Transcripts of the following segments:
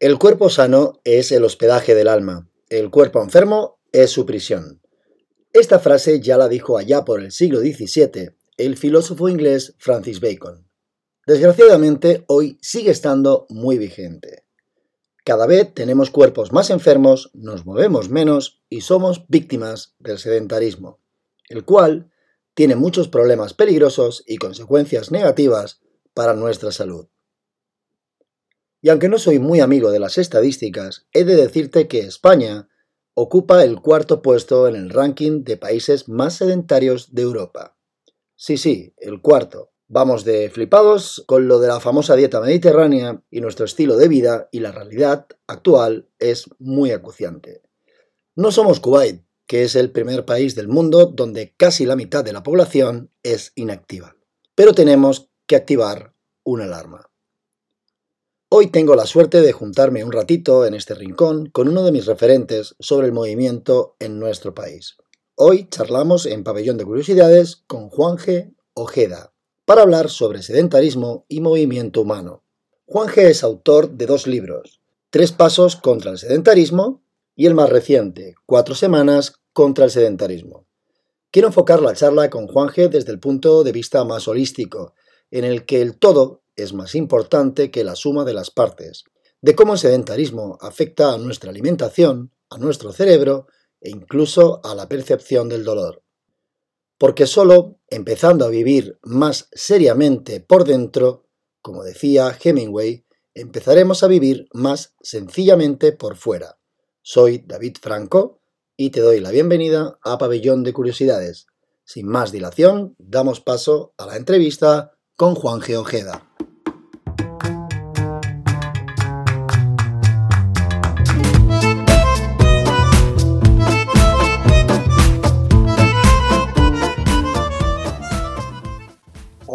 El cuerpo sano es el hospedaje del alma, el cuerpo enfermo es su prisión. Esta frase ya la dijo allá por el siglo XVII el filósofo inglés Francis Bacon. Desgraciadamente, hoy sigue estando muy vigente. Cada vez tenemos cuerpos más enfermos, nos movemos menos y somos víctimas del sedentarismo, el cual tiene muchos problemas peligrosos y consecuencias negativas para nuestra salud. Y aunque no soy muy amigo de las estadísticas, he de decirte que España ocupa el cuarto puesto en el ranking de países más sedentarios de Europa. Sí, sí, el cuarto. Vamos de flipados con lo de la famosa dieta mediterránea y nuestro estilo de vida y la realidad actual es muy acuciante. No somos Kuwait, que es el primer país del mundo donde casi la mitad de la población es inactiva. Pero tenemos que activar una alarma. Hoy tengo la suerte de juntarme un ratito en este rincón con uno de mis referentes sobre el movimiento en nuestro país. Hoy charlamos en Pabellón de Curiosidades con Juan G. Ojeda para hablar sobre sedentarismo y movimiento humano. Juan G. es autor de dos libros, Tres pasos contra el sedentarismo y el más reciente, Cuatro semanas contra el sedentarismo. Quiero enfocar la charla con Juan G. desde el punto de vista más holístico, en el que el todo es más importante que la suma de las partes, de cómo el sedentarismo afecta a nuestra alimentación, a nuestro cerebro e incluso a la percepción del dolor. Porque solo empezando a vivir más seriamente por dentro, como decía Hemingway, empezaremos a vivir más sencillamente por fuera. Soy David Franco y te doy la bienvenida a Pabellón de Curiosidades. Sin más dilación, damos paso a la entrevista con Juan Geojeda.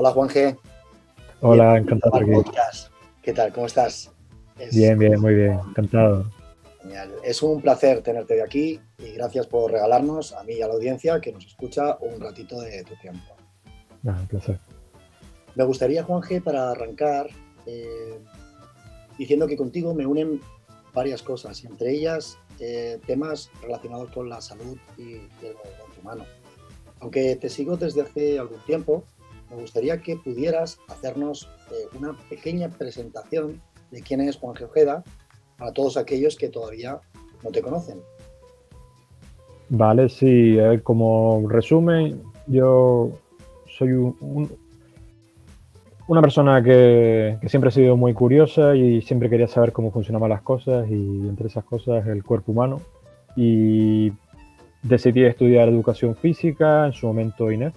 Hola Juan G. Hola, encantado. ¿Qué tal? ¿Cómo estás? Bien, bien, muy bien, encantado. Genial. Es un placer tenerte de aquí y gracias por regalarnos a mí y a la audiencia que nos escucha un ratito de tu tiempo. Ah, un placer. Me gustaría, Juan G, para arrancar, eh, diciendo que contigo me unen varias cosas, entre ellas eh, temas relacionados con la salud y, el movimiento humano. Aunque te sigo desde hace algún tiempo, me gustaría que pudieras hacernos eh, una pequeña presentación de quién es Juan Ojeda para todos aquellos que todavía no te conocen. Vale, sí, como resumen, yo soy una persona que, siempre ha sido muy curiosa y siempre quería saber cómo funcionaban las cosas y entre esas cosas el cuerpo humano. Y decidí estudiar educación física en su momento INEF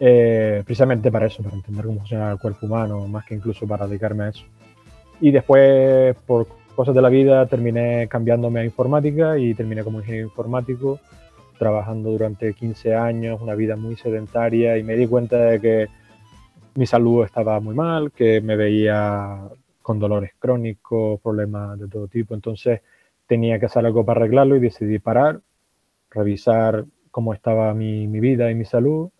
eh, precisamente para eso, para entender cómo funciona el cuerpo humano, más que incluso para dedicarme a eso. Y después, por cosas de la vida, terminé cambiándome a informática y terminé como ingeniero informático, trabajando durante 15 años, una vida muy sedentaria y me di cuenta de que mi salud estaba muy mal, que me veía con dolores crónicos, problemas de todo tipo, entonces tenía que hacer algo para arreglarlo y decidí parar, revisar cómo estaba mi, mi vida y mi salud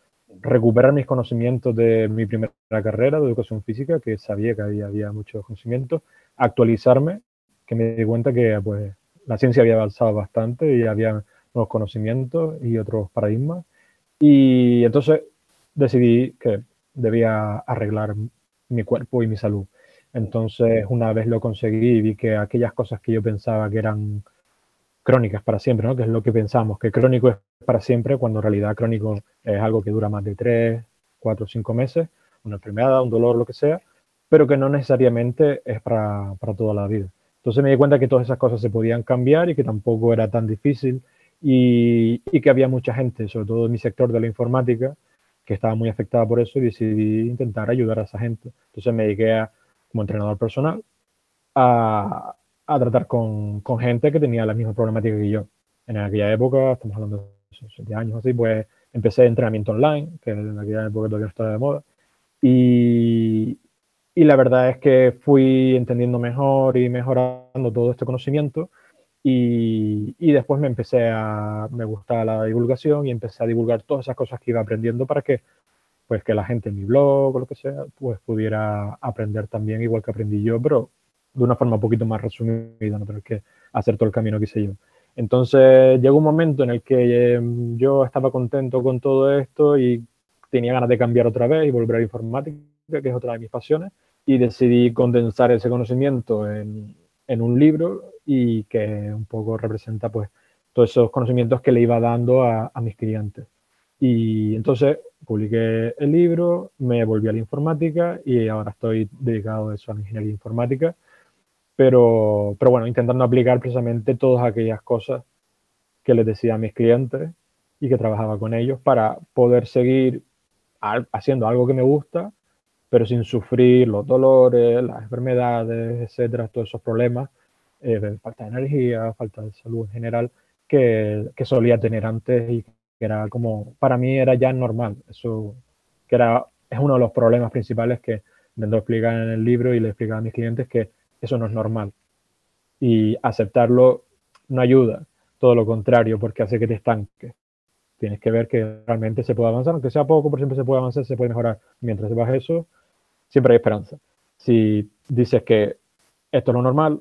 recuperar mis conocimientos de mi primera carrera de educación física, que sabía que había, había muchos conocimientos, actualizarme, que me di cuenta que pues, la ciencia había avanzado bastante y había nuevos conocimientos y otros paradigmas. Y entonces decidí que debía arreglar mi cuerpo y mi salud. Entonces, una vez lo conseguí vi que aquellas cosas que yo pensaba que eran crónicas para siempre, ¿no? que es lo que pensamos, que crónico es para siempre, cuando en realidad crónico es algo que dura más de 3, 4, 5 meses, una enfermedad, un dolor, lo que sea, pero que no necesariamente es para, para toda la vida. Entonces me di cuenta que todas esas cosas se podían cambiar y que tampoco era tan difícil y, y, que había mucha gente, sobre todo en mi sector de la informática, que estaba muy afectada por eso y decidí intentar ayudar a esa gente. Entonces me dediqué a, como entrenador personal a, a tratar con, con, gente que tenía la misma problemática que yo. En aquella época, estamos hablando de 7 años así, pues empecé entrenamiento online, que en aquella época todavía estaba de moda. Y, y la verdad es que fui entendiendo mejor y mejorando todo este conocimiento. Y, y, después me empecé a, me gustaba la divulgación y empecé a divulgar todas esas cosas que iba aprendiendo para que, pues que la gente en mi blog o lo que sea, pues pudiera aprender también igual que aprendí yo, pero de una forma un poquito más resumida, no tener que hacer todo el camino que hice yo. Entonces llegó un momento en el que em, yo estaba contento con todo esto y tenía ganas de cambiar otra vez y volver a la informática, que es otra de mis pasiones, y decidí condensar ese conocimiento en, en un libro y que un poco representa pues todos esos conocimientos que le iba dando a, a mis clientes. Y entonces publiqué el libro, me volví a la informática y ahora estoy dedicado a eso, a la ingeniería informática pero, pero bueno, intentando aplicar precisamente todas aquellas cosas que les decía a mis clientes y que trabajaba con ellos para poder seguir haciendo algo que me gusta, pero sin sufrir los dolores, las enfermedades, etcétera, todos esos problemas, eh, falta de energía, falta de salud en general, que, que, solía tener antes y que era como, para mí era ya normal. Eso que era, es uno de los problemas principales que intento explicar en el libro y le explico a mis clientes que eso no es normal. Y aceptarlo no ayuda, todo lo contrario, porque hace que te estanques. Tienes que ver que realmente se puede avanzar, aunque sea poco, pero siempre se puede avanzar, se puede mejorar. Mientras vas eso, siempre hay esperanza. Si dices que esto es lo normal,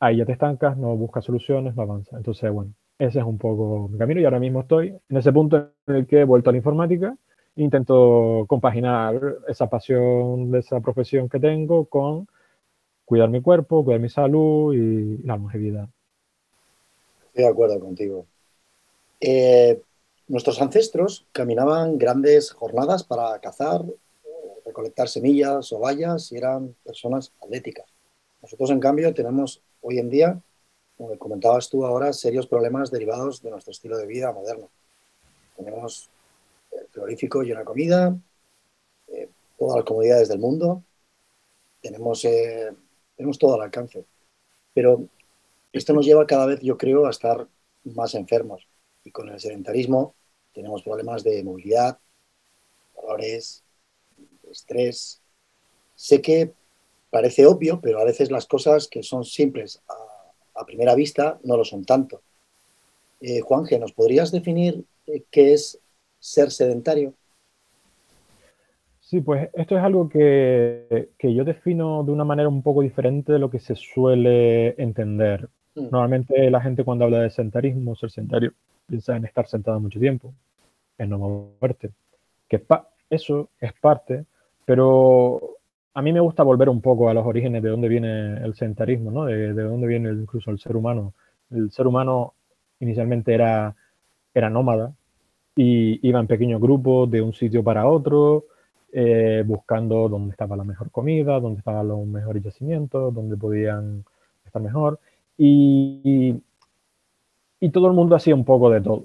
ahí ya te estancas, no buscas soluciones, no avanzas. Entonces, bueno, ese es un poco mi camino y ahora mismo estoy en ese punto en el que he vuelto a la informática intento compaginar esa pasión de esa profesión que tengo con cuidar mi cuerpo, cuidar mi salud y la longevidad. Estoy de acuerdo contigo. Eh, nuestros ancestros caminaban grandes jornadas para cazar, recolectar semillas o bayas y eran personas atléticas. Nosotros, en cambio, tenemos hoy en día, como comentabas tú ahora, serios problemas derivados de nuestro estilo de vida moderno. Tenemos el frigorífico y una comida, eh, todas las comodidades del mundo, tenemos eh, tenemos todo al alcance. Pero esto nos lleva cada vez, yo creo, a estar más enfermos. Y con el sedentarismo tenemos problemas de movilidad, dolores, estrés. Sé que parece obvio, pero a veces las cosas que son simples a, primera vista no lo son tanto. Eh, Juanje, ¿nos podrías definir eh, qué es ser sedentario? Sí, pues esto es algo que, yo defino de una manera un poco diferente de lo que se suele entender. Mm. Normalmente la gente cuando habla de sentarismo, ser sentario, piensa en estar sentado mucho tiempo, en no moverte. Que eso es parte, pero a mí me gusta volver un poco a los orígenes de dónde viene el sentarismo, ¿no? de, de dónde viene incluso el ser humano. El ser humano inicialmente era, era nómada y iba en pequeños grupos de un sitio para otro eh, buscando dónde estaba la mejor comida, dónde estaban los mejores yacimientos, dónde podían estar mejor. Y, y, todo el mundo hacía un poco de todo.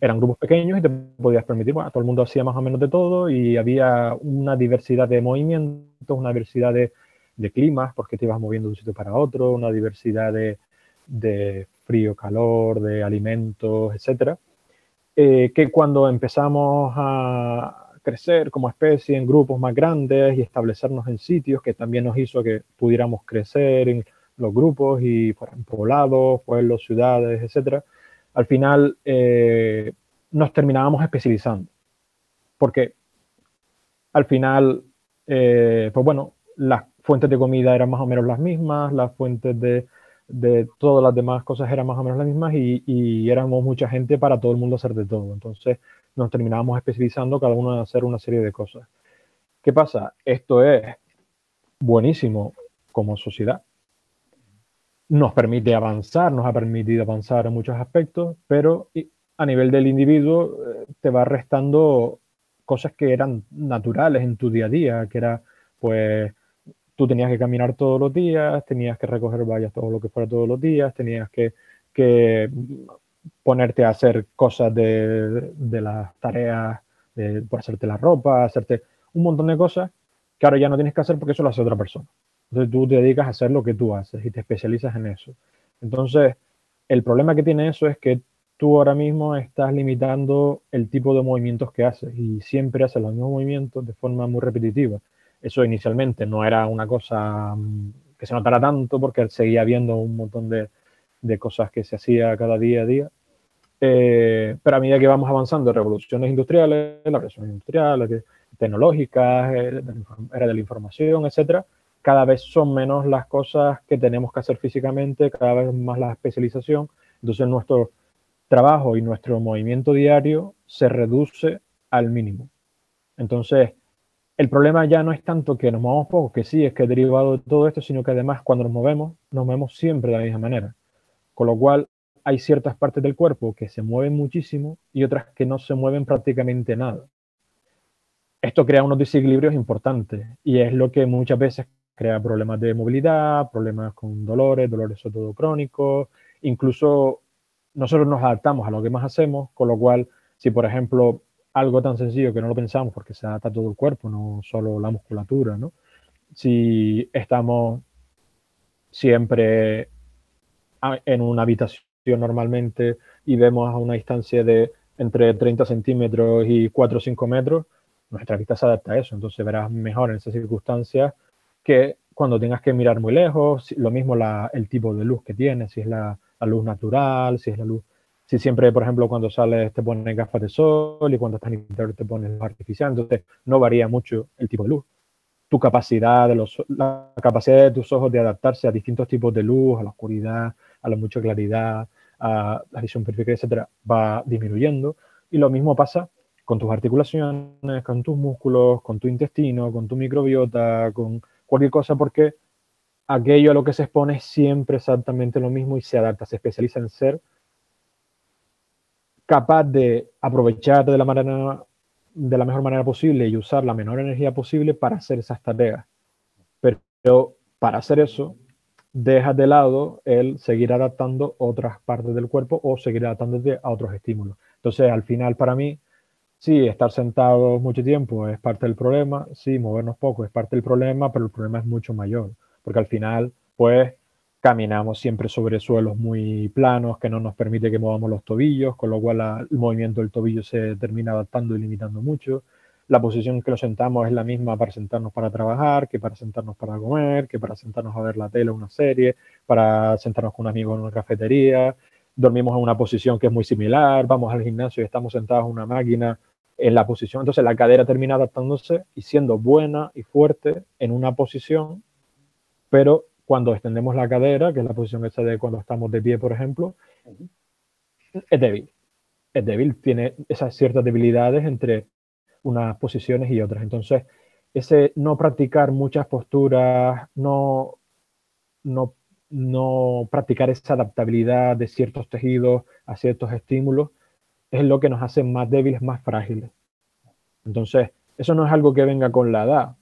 Eran grupos pequeños y te podías permitir, bueno, todo el mundo hacía más o menos de todo y había una diversidad de movimientos, una diversidad de, de climas, porque te ibas moviendo de un sitio para otro, una diversidad de, de frío, calor, de alimentos, etcétera, eh, que cuando empezamos a, crecer como especie en grupos más grandes y establecernos en sitios que también nos hizo que pudiéramos crecer en los grupos y fueran poblados, pueblos, ciudades, etc. Al final eh, nos terminábamos especializando. Porque al final, eh, pues bueno, las fuentes de comida eran más o menos las mismas, las fuentes de, de todas las demás cosas eran más o menos las mismas y, y, éramos mucha gente para todo el mundo hacer de todo. Entonces, nos terminábamos especializando cada uno en hacer una serie de cosas. ¿Qué pasa? Esto es buenísimo como sociedad. Nos permite avanzar, nos ha permitido avanzar en muchos aspectos, pero a nivel del individuo eh, te va restando cosas que eran naturales en tu día a día, que era pues tú tenías que caminar todos los días, tenías que recoger vallas todo lo que fuera todos los días, tenías que, que ponerte a hacer cosas de, de las tareas, de, por hacerte la ropa, hacerte un montón de cosas que ahora ya no tienes que hacer porque eso lo hace otra persona. Entonces tú te dedicas a hacer lo que tú haces y te especializas en eso. Entonces, el problema que tiene eso es que tú ahora mismo estás limitando el tipo de movimientos que haces y siempre haces los mismos movimientos de forma muy repetitiva. Eso inicialmente no era una cosa mm, que se notara tanto porque seguía habiendo un montón de, de cosas que se hacía cada día a día. Eh, pero a medida que vamos avanzando, revoluciones industriales, la revolución industrial, tecnológicas, era de la información, etcétera, cada vez son menos las cosas que tenemos que hacer físicamente, cada vez más la especialización. Entonces nuestro trabajo y nuestro movimiento diario se reduce al mínimo. Entonces, el problema ya no es tanto que nos movamos poco, que sí, es que derivado de todo esto, sino que además cuando nos movemos, nos movemos siempre de la misma manera. Con lo cual, hay ciertas partes del cuerpo que se mueven muchísimo y otras que no se mueven prácticamente nada. Esto crea unos desequilibrios importantes y es lo que muchas veces crea problemas de movilidad, problemas con dolores, dolores sobre todo crónicos, incluso nosotros nos adaptamos a lo que más hacemos, con lo cual, si por ejemplo algo tan sencillo que no lo pensamos porque se adapta todo el cuerpo, no solo la musculatura, ¿no? Si estamos siempre en una habitación normalmente y vemos a una distancia de entre 30 centímetros y 4 o 5 metros, nuestra vista se adapta a eso, entonces verás mejor en esas circunstancias que cuando tengas que mirar muy lejos, lo mismo el tipo de luz que tienes, si es la, luz natural, si es la luz, si siempre, por ejemplo, cuando sales te pones gafas de sol y cuando estás en interior te pones luz artificial, entonces no varía mucho el tipo de luz. Tu capacidad, de los, la capacidad de tus ojos de adaptarse a distintos tipos de luz, a la oscuridad, a la mucha claridad, a la visión perfecta, etcétera, va disminuyendo. Y lo mismo pasa con tus articulaciones, con tus músculos, con tu intestino, con tu microbiota, con cualquier cosa, porque aquello a lo que se expone es siempre exactamente lo mismo y se adapta, se especializa en ser capaz de aprovechar de la, manera, de la mejor manera posible y usar la menor energía posible para hacer esas tareas. Pero para hacer eso, dejas de lado el seguir adaptando otras partes del cuerpo o seguir adaptándote a otros estímulos. Entonces, al final, para mí, Sí, estar sentados mucho tiempo es parte del problema, sí, movernos poco es parte del problema, pero el problema es mucho mayor, porque al final, pues, caminamos siempre sobre suelos muy planos que no nos permite que movamos los tobillos, con lo cual el movimiento del tobillo se termina adaptando y limitando mucho. La posición que nos sentamos es la misma para sentarnos para trabajar, que para sentarnos para comer, que para sentarnos a ver la tele o una serie, para sentarnos con un amigo en una cafetería. Dormimos en una posición que es muy similar, vamos al gimnasio y estamos sentados en una máquina en la posición. Entonces la cadera termina adaptándose y siendo buena y fuerte en una posición, pero cuando extendemos la cadera, que es la posición esa de cuando estamos de pie, por ejemplo, es débil. Es débil, tiene esas ciertas debilidades entre unas posiciones y otras. Entonces, ese no practicar muchas posturas, no, no, no practicar esa adaptabilidad de ciertos tejidos a ciertos estímulos, es lo que nos hace más débiles, más frágiles. Entonces, eso no es algo que venga con la edad,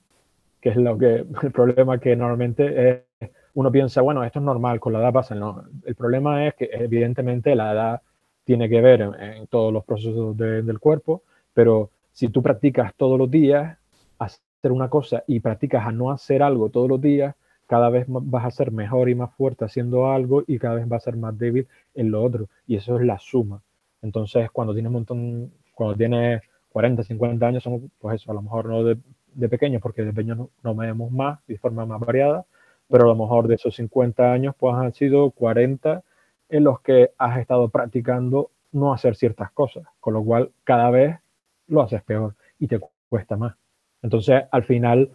que es lo que el problema que normalmente es, uno piensa, bueno, esto es normal, con la edad pasa. No, el problema es que evidentemente la edad tiene que ver en, todos los procesos del cuerpo, pero si tú practicas todos los días hacer una cosa y practicas a no hacer algo todos los días, cada vez vas a ser mejor y más fuerte haciendo algo y cada vez vas a ser más débil en lo otro. Y eso es la suma. Entonces, cuando tienes un montón, cuando tienes 40, 50 años, pues eso, a lo mejor no de, de pequeños, porque de pequeños no, no medimos más, de forma más variada, pero a lo mejor de esos 50 años, pues han sido 40 en los que has estado practicando no hacer ciertas cosas, con lo cual cada vez lo haces peor y te cuesta más. Entonces, al final,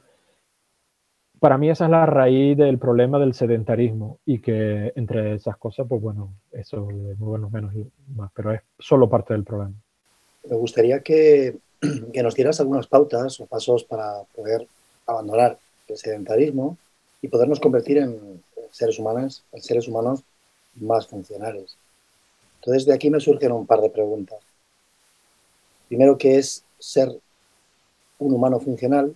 para mí esa es la raíz del problema del sedentarismo y que entre esas cosas, pues bueno, eso de movernos menos y más, pero es solo parte del problema. Me gustaría que, que nos dieras algunas pautas o pasos para poder abandonar el sedentarismo y podernos convertir en seres humanos, en seres humanos más funcionales. Entonces de aquí me surgen un par de preguntas. Primero, ¿qué es ser un humano funcional?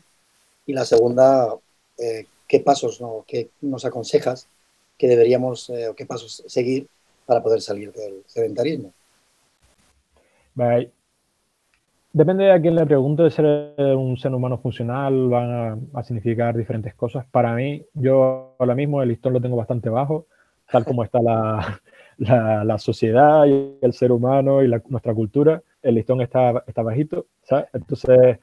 Y la segunda, eh, qué pasos ¿no? qué nos aconsejas que deberíamos eh, o qué pasos seguir para poder salir del sedentarismo. Depende de a quién le pregunte, ser un ser humano funcional van a, significar diferentes cosas. Para mí, yo ahora mismo el listón lo tengo bastante bajo, tal como está la, la, sociedad y el ser humano y nuestra cultura, el listón está, bajito. Entonces,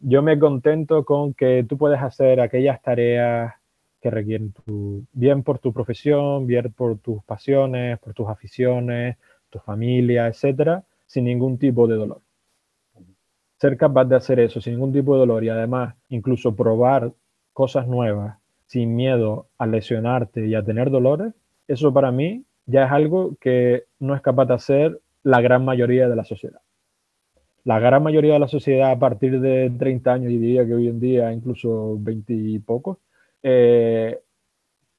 yo me contento con que tú puedes hacer aquellas tareas que requieren tu, bien por tu profesión, bien por tus pasiones, por tus aficiones, tu familia, etcétera, sin ningún tipo de dolor. Ser capaz de hacer eso sin ningún tipo de dolor y además incluso probar cosas nuevas sin miedo a lesionarte y a tener dolores, eso para mí ya es algo que no es capaz de hacer la gran mayoría de la sociedad. La gran mayoría de la sociedad a partir de 30 años, y diría que hoy en día incluso 20 y pocos, eh,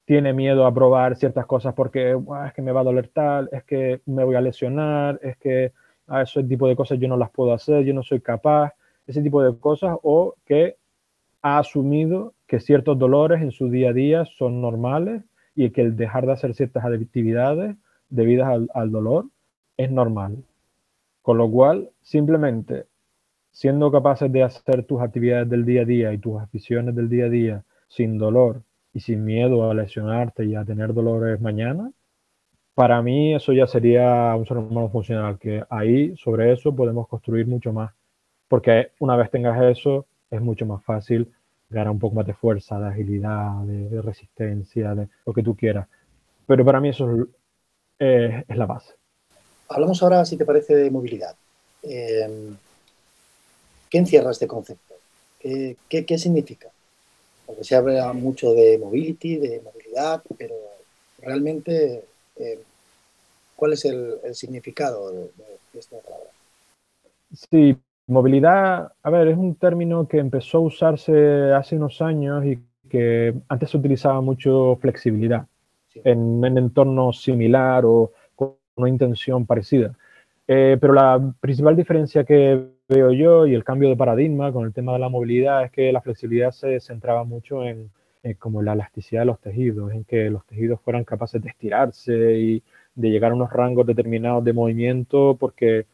tiene miedo a probar ciertas cosas porque es que me va a doler tal, es que me voy a lesionar, es que a ese tipo de cosas yo no las puedo hacer, yo no soy capaz, ese tipo de cosas, o que ha asumido que ciertos dolores en su día a día son normales y que el dejar de hacer ciertas actividades debidas al, dolor es normal. Con lo cual, simplemente siendo capaces de hacer tus actividades del día a día y tus aficiones del día a día sin dolor y sin miedo a lesionarte y a tener dolores mañana, para mí eso ya sería un ser humano funcional, que ahí sobre eso podemos construir mucho más, porque una vez tengas eso es mucho más fácil ganar un poco más de fuerza, de agilidad, de, resistencia, de lo que tú quieras. Pero para mí eso es, la base. Hablamos ahora, si te parece, de movilidad. Em, ¿Qué encierra este concepto? ¿Qué, qué, significa? Porque se habla mucho de mobility, de movilidad, pero realmente, em, ¿cuál es el, significado de, de esta palabra? Sí, Movilidad, a ver, es un término que empezó a usarse hace unos años y que antes se utilizaba mucho flexibilidad en un entorno similar o una intención parecida. Eh, pero la principal diferencia que veo yo y el cambio de paradigma con el tema de la movilidad es que la flexibilidad se centraba mucho en, como la elasticidad de los tejidos, en que los tejidos fueran capaces de estirarse y de llegar a unos rangos determinados de movimiento porque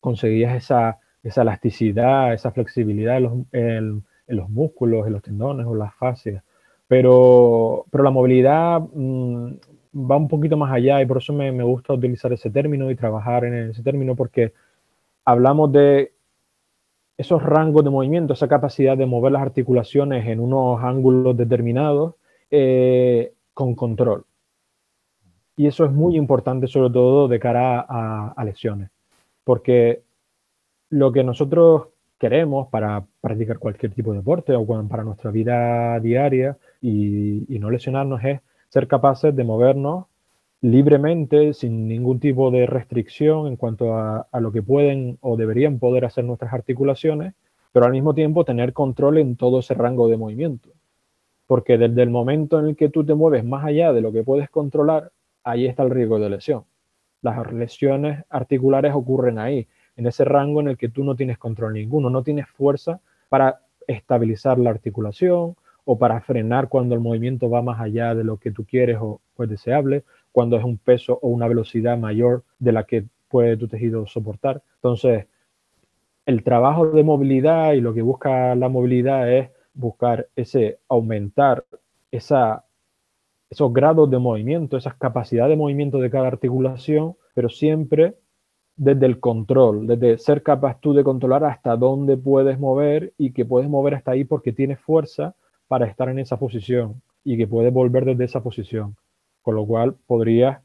conseguías esa esa elasticidad, esa flexibilidad en los, en, los músculos, en los tendones o las fascias. Pero, pero la movilidad mm, va un poquito más allá y por eso me, me, gusta utilizar ese término y trabajar en ese término porque hablamos de esos rangos de movimiento, esa capacidad de mover las articulaciones en unos ángulos determinados eh, con control. Y eso es muy importante sobre todo de cara a, a lesiones, porque lo que nosotros queremos para practicar cualquier tipo de deporte o para nuestra vida diaria y, no lesionarnos es ser capaces de movernos libremente, sin ningún tipo de restricción en cuanto a, lo que pueden o deberían poder hacer nuestras articulaciones, pero al mismo tiempo tener control en todo ese rango de movimiento. Porque desde el momento en el que tú te mueves más allá de lo que puedes controlar, ahí está el riesgo de lesión. Las lesiones articulares ocurren ahí en ese rango en el que tú no tienes control ninguno, no tienes fuerza para estabilizar la articulación o para frenar cuando el movimiento va más allá de lo que tú quieres o es deseable, cuando es un peso o una velocidad mayor de la que puede tu tejido soportar. Entonces, el trabajo de movilidad y lo que busca la movilidad es buscar ese aumentar esa, esos grados de movimiento, esas capacidades de movimiento de cada articulación, pero siempre desde el control, desde ser capaz tú de controlar hasta dónde puedes mover y que puedes mover hasta ahí porque tienes fuerza para estar en esa posición y que puedes volver desde esa posición. Con lo cual podrías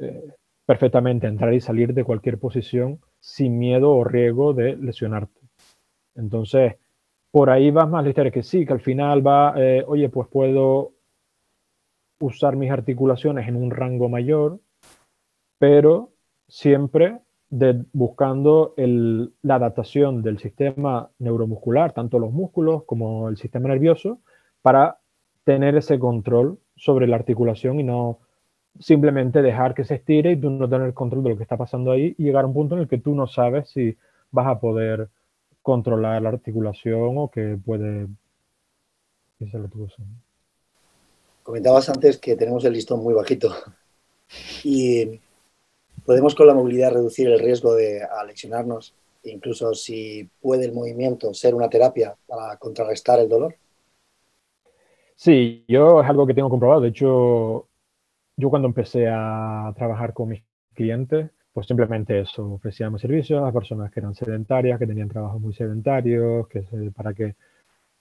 eh, perfectamente entrar y salir de cualquier posición sin miedo o riesgo de lesionarte. Entonces, por ahí vas más ligero que sí, que al final va, eh, oye, pues puedo usar mis articulaciones en un rango mayor, pero siempre buscando la adaptación del sistema neuromuscular, tanto los músculos como el sistema nervioso, para tener ese control sobre la articulación y no simplemente dejar que se estire y tú no tener control de lo que está pasando ahí y llegar a un punto en el que tú no sabes si vas a poder controlar la articulación o que puede... Comentabas antes que tenemos el listón muy bajito y podemos con la movilidad reducir el riesgo de aleccionarnos, incluso si puede el movimiento ser una terapia para contrarrestar el dolor. Sí, yo es algo que tengo comprobado. De hecho, yo cuando empecé a trabajar con mis clientes, pues simplemente eso, ofrecíamos servicios a personas que eran sedentarias, que tenían trabajos muy sedentarios, que para que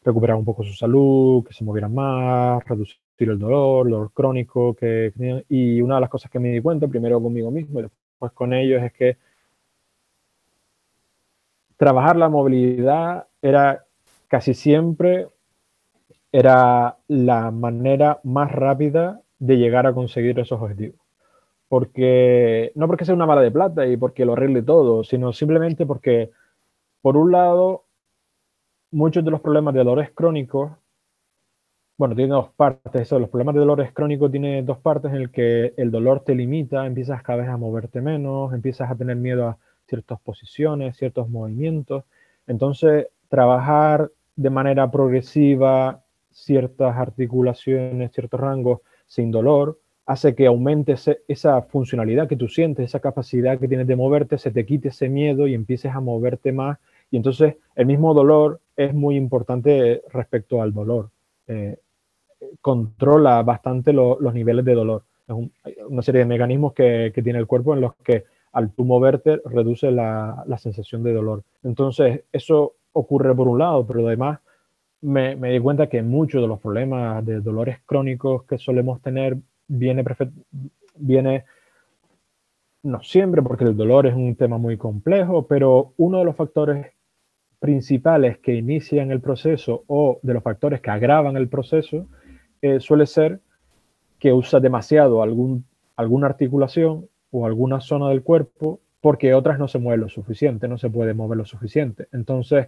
recuperaran un poco su salud, que se movieran más, reducir el dolor, el dolor crónico que Y una de las cosas que me di cuenta, primero conmigo mismo y después con ellos, es que trabajar la movilidad era casi siempre era la manera más rápida de llegar a conseguir esos objetivos. Porque, no porque sea una bala de plata y porque lo arregle todo, sino simplemente porque, por un lado, muchos de los problemas de dolores crónicos, bueno, tiene dos partes, eso, los problemas de dolores crónicos tiene dos partes en el que el dolor te limita, empiezas cada vez a moverte menos, empiezas a tener miedo a ciertas posiciones, ciertos movimientos. Entonces, trabajar de manera progresiva ciertas articulaciones, ciertos rangos sin dolor, hace que aumente esa funcionalidad que tú sientes, esa capacidad que tienes de moverte, se te quite ese miedo y empieces a moverte más. Y entonces el mismo dolor es muy importante respecto al dolor. Eh, controla bastante los niveles de dolor. Es una serie de mecanismos que, tiene el cuerpo en los que al tú moverte reduce la, la sensación de dolor. Entonces, eso ocurre por un lado, pero además me, di cuenta que muchos de los problemas de dolores crónicos que solemos tener viene, viene no siempre, porque el dolor es un tema muy complejo, pero uno de los factores principales que inician el proceso o de los factores que agravan el proceso eh, suele ser que usa demasiado algún, alguna articulación o alguna zona del cuerpo porque otras no se mueven lo suficiente, no se puede mover lo suficiente. Entonces,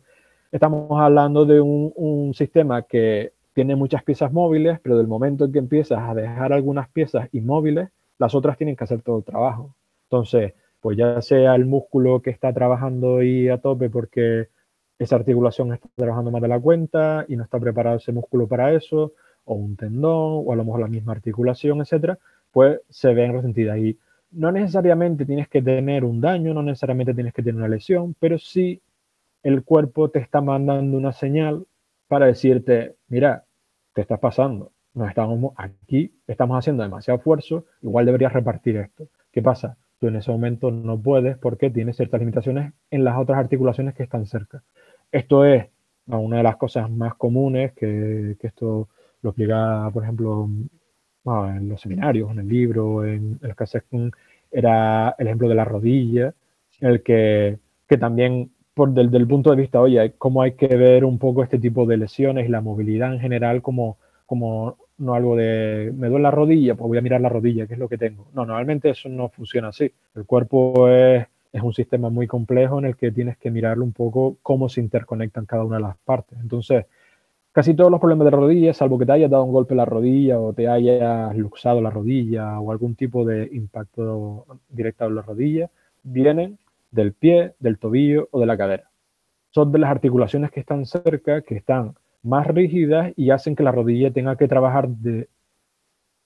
estamos hablando de un, sistema que tiene muchas piezas móviles, pero del momento en que empiezas a dejar algunas piezas inmóviles, las otras tienen que hacer todo el trabajo. Entonces, pues ya sea el músculo que está trabajando ahí a tope porque esa articulación está trabajando más de la cuenta y no está preparado ese músculo para eso, o un tendón, o a lo mejor la misma articulación, etcétera, pues se ven resentidas. Y no necesariamente tienes que tener un daño, no necesariamente tienes que tener una lesión, pero sí el cuerpo te está mandando una señal para decirte, mira, te estás pasando, nos estamos aquí, estamos haciendo demasiado esfuerzo, igual deberías repartir esto. ¿Qué pasa? Tú en ese momento no puedes porque tienes ciertas limitaciones en las otras articulaciones que están cerca. Esto es una de las cosas más comunes que, esto lo explica, por ejemplo, en los seminarios, en el libro, en, el que era el ejemplo de la rodilla, el que, que también por del, punto de vista, oye, cómo hay que ver un poco este tipo de lesiones y la movilidad en general como, como no algo de, me duele la rodilla, pues voy a mirar la rodilla, qué es lo que tengo. No, normalmente eso no funciona así. El cuerpo es, es un sistema muy complejo en el que tienes que mirarlo un poco cómo se interconectan cada una de las partes. Entonces, casi todos los problemas de rodilla, salvo que te hayas dado un golpe en la rodilla o te hayas luxado la rodilla o algún tipo de impacto directo en la rodilla, vienen del pie, del tobillo o de la cadera. Son de las articulaciones que están cerca, que están más rígidas y hacen que la rodilla tenga que trabajar de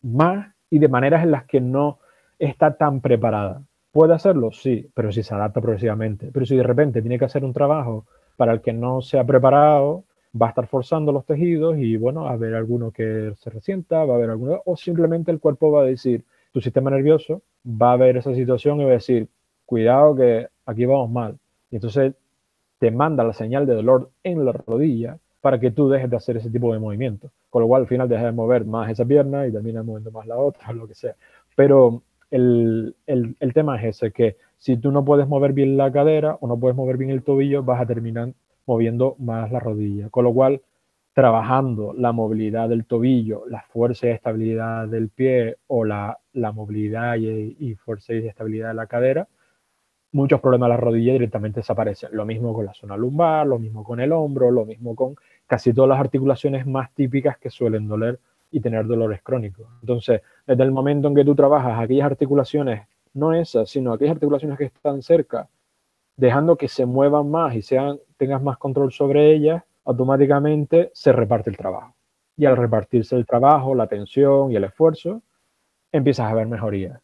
más y de maneras en las que no está tan preparada. ¿Puede hacerlo? Sí, pero si se adapta progresivamente. Pero si de repente tiene que hacer un trabajo para el que no se ha preparado, va a estar forzando los tejidos y bueno, a haber alguno que se resienta, va a haber alguno, o simplemente el cuerpo va a decir, tu sistema nervioso va a ver esa situación y va a decir, cuidado que aquí vamos mal. Y entonces te manda la señal de dolor en la rodilla para que tú dejes de hacer ese tipo de movimiento. Con lo cual al final dejas de mover más esa pierna y terminas moviendo más la otra, o lo que sea. Pero el, el, el tema es ese, que si tú no puedes mover bien la cadera o no puedes mover bien el tobillo, vas a terminar moviendo más la rodilla. Con lo cual, trabajando la movilidad del tobillo, la fuerza y estabilidad del pie o la, la movilidad y, y, fuerza y estabilidad de la cadera, muchos problemas de la rodilla directamente desaparecen. Lo mismo con la zona lumbar, lo mismo con el hombro, lo mismo con casi todas las articulaciones más típicas que suelen doler y tener dolores crónicos. Entonces, desde el momento en que tú trabajas aquellas articulaciones, no esas, sino aquellas articulaciones que están cerca, dejando que se muevan más y sean, tengas más control sobre ellas, automáticamente se reparte el trabajo. Y al repartirse el trabajo, la tensión y el esfuerzo, empiezas a ver mejorías.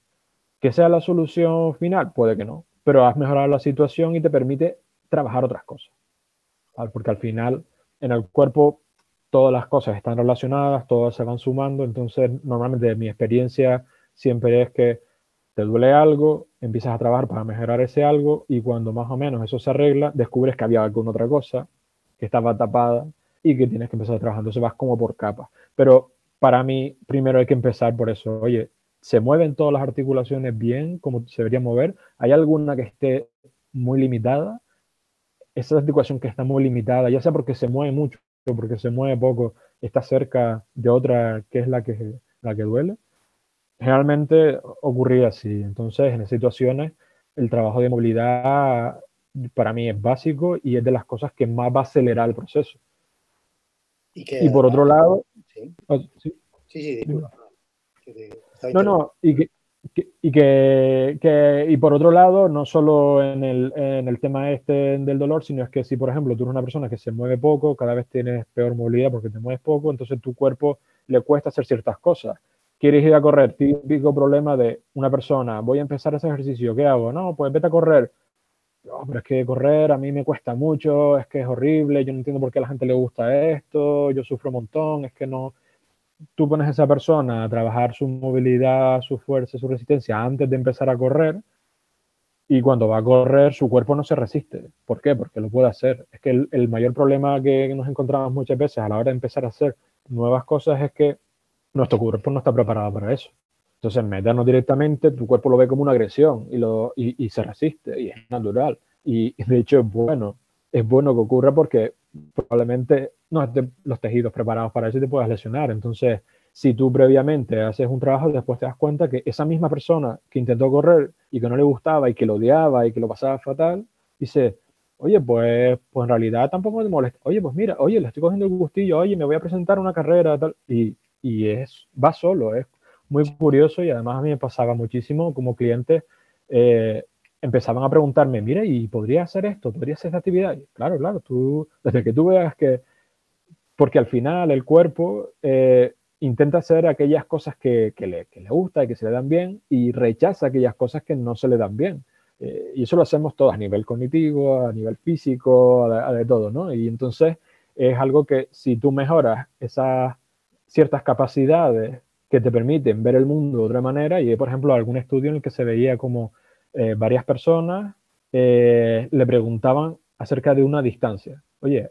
¿Que sea la solución final? Puede que no, pero has mejorado la situación y te permite trabajar otras cosas. Porque al final en el cuerpo todas las cosas están relacionadas, todas se van sumando, entonces normalmente mi experiencia siempre es que te duele algo, empiezas a trabajar para mejorar ese algo y cuando más o menos eso se arregla, descubres que había alguna otra cosa que estaba tapada y que tienes que empezar a trabajar. Entonces vas como por capas. Pero para mí, primero hay que empezar por eso. Oye, ¿se mueven todas las articulaciones bien como se debería mover? ¿Hay alguna que esté muy limitada? Esa articulación que está muy limitada, ya sea porque se mueve mucho o porque se mueve poco, está cerca de otra que es la que, la que duele. Generalmente ocurría así. Entonces, en esas situaciones, el trabajo de movilidad para mí es básico y es de las cosas que más va a acelerar el proceso. Y, por otro lado... Sí, oh, sí, sí, No, no, y que, y que, y por otro lado, no solo en el, en el, tema este del dolor, sino es que si, por ejemplo, tú eres una persona que se mueve poco, cada vez tienes peor movilidad porque te mueves poco, entonces tu cuerpo le cuesta hacer ciertas cosas. Quieres ir a correr, típico problema de una persona, voy a empezar ese ejercicio, ¿qué hago? No, pues vete a correr. No, pero es que correr a mí me cuesta mucho, es que es horrible, yo no entiendo por qué a la gente le gusta esto, yo sufro un montón, es que no, tú pones a esa persona a trabajar su movilidad, su fuerza, su resistencia antes de empezar a correr y cuando va a correr su cuerpo no se resiste. ¿Por qué? Porque lo puede hacer. Es que el, mayor problema que nos encontramos muchas veces a la hora de empezar a hacer nuevas cosas es que nuestro cuerpo no está preparado para eso. Entonces, meternos directamente, tu cuerpo lo ve como una agresión y, lo, y se resiste y es natural. Y de hecho bueno, es bueno que ocurra porque probablemente no estén los tejidos preparados para eso y te puedas lesionar. Entonces, si tú previamente haces un trabajo, después te das cuenta que esa misma persona que intentó correr y que no le gustaba y que lo odiaba y que lo pasaba fatal, dice, oye, pues, pues en realidad tampoco me molesta. Oye, pues mira, oye, le estoy cogiendo el gustillo, oye, me voy a presentar una carrera, tal. Y, y es, va solo, es muy curioso y además a mí me pasaba muchísimo como cliente. Eh, empezaban a preguntarme, mira, ¿y podría hacer esto? ¿Podría hacer esta actividad? claro, claro, tú, desde que tú veas que, porque al final el cuerpo eh, intenta hacer aquellas cosas que, le, que, gusta y que se le dan bien y rechaza aquellas cosas que no se le dan bien. Eh, y eso lo hacemos todos a nivel cognitivo, a nivel físico, a, de todo, ¿no? Y entonces es algo que si tú mejoras esas ciertas capacidades que te permiten ver el mundo de otra manera, y hay, por ejemplo, algún estudio en el que se veía como eh, varias personas eh, le preguntaban acerca de una distancia. Oye,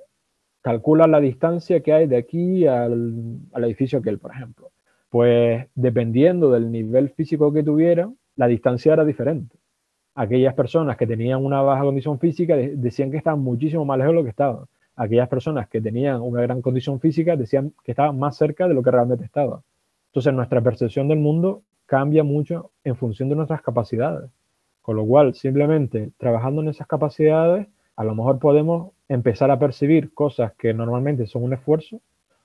calcula la distancia que hay de aquí al, al edificio aquel, por ejemplo. Pues dependiendo del nivel físico que tuvieran, la distancia era diferente. Aquellas personas que tenían una baja condición física decían que estaban muchísimo más lejos de lo que estaban. Aquellas personas que tenían una gran condición física decían que estaban más cerca de lo que realmente estaban. Entonces nuestra percepción del mundo cambia mucho en función de nuestras capacidades. Con lo cual, simplemente trabajando en esas capacidades, a lo mejor podemos empezar a percibir cosas que normalmente son un esfuerzo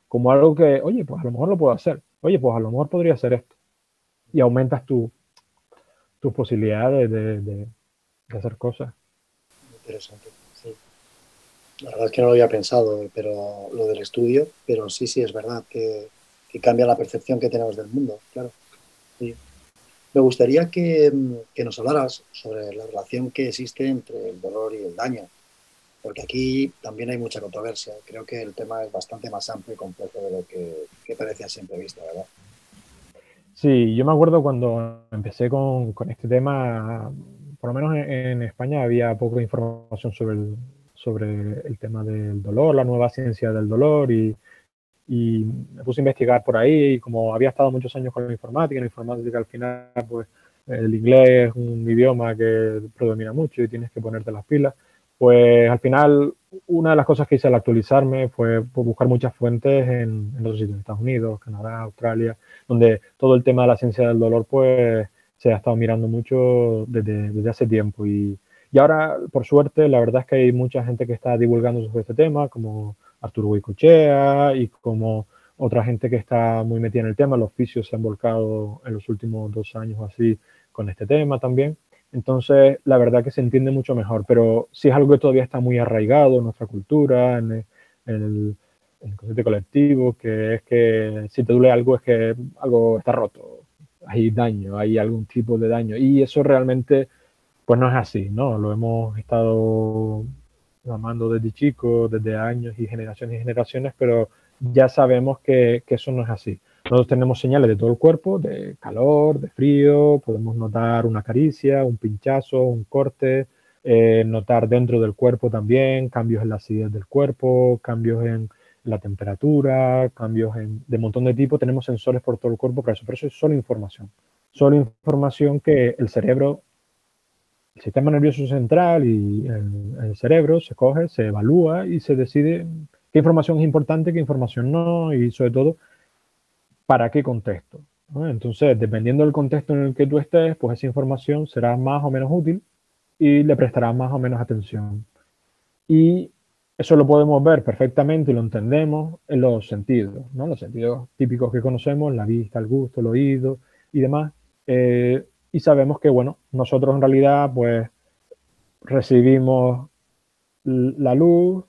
como algo que, oye, pues a lo mejor lo puedo hacer. Oye, pues a lo mejor podría hacer esto. Y aumentas tu, tus posibilidades de, hacer cosas. Interesante, sí. La verdad es que no lo había pensado, pero lo del estudio, pero sí, sí, es verdad que, que cambia la percepción que tenemos del mundo, claro. Sí. Me gustaría que, nos hablaras sobre la relación que existe entre el dolor y el daño, porque aquí también hay mucha controversia. Creo que el tema es bastante más amplio y complejo de lo que, parece a simple vista, ¿verdad? Sí, yo me acuerdo cuando empecé con, este tema, por lo menos en, España había poca información sobre sobre el tema del dolor, la nueva ciencia del dolor y, y me puse a investigar por ahí y como había estado muchos años con la informática, la informática al final pues el inglés es un idioma que predomina mucho y tienes que ponerte las pilas, pues al final una de las cosas que hice al actualizarme fue buscar muchas fuentes en, en otros sitios, Estados Unidos, Canadá, Australia, donde todo el tema de la ciencia del dolor pues se ha estado mirando mucho desde, desde hace tiempo. Y, y ahora por suerte la verdad es que hay mucha gente que está divulgando sobre este tema como Arturo Huicochea y como otra gente que está muy metida en el tema, los oficios se han volcado en los últimos dos años o así con este tema también. Entonces, la verdad que se entiende mucho mejor, pero sí es algo que todavía está muy arraigado en nuestra cultura, en el, en el, concepto colectivo, que es que si te duele algo es que algo está roto, hay daño, hay algún tipo de daño. Y eso realmente, pues no es así, ¿no? Lo hemos estado amando desde chicos, desde años y generaciones y generaciones, pero ya sabemos que, que, eso no es así. Nosotros tenemos señales de todo el cuerpo, de calor, de frío, podemos notar una caricia, un pinchazo, un corte, eh, notar dentro del cuerpo también cambios en la acidez del cuerpo, cambios en la temperatura, cambios en, de montón de tipo. Tenemos sensores por todo el cuerpo para eso, pero eso es solo información. Solo información que el cerebro el sistema nervioso central y el, cerebro se coge, se evalúa y se decide qué información es importante, qué información no, y sobre todo, para qué contexto. Entonces, dependiendo del contexto en el que tú estés, pues esa información será más o menos útil y le prestarás más o menos atención. Y eso lo podemos ver perfectamente y lo entendemos en los sentidos, ¿no? Los sentidos típicos que conocemos, la vista, el gusto, el oído y demás. Eh, y sabemos que, bueno, nosotros en realidad, pues, recibimos la luz,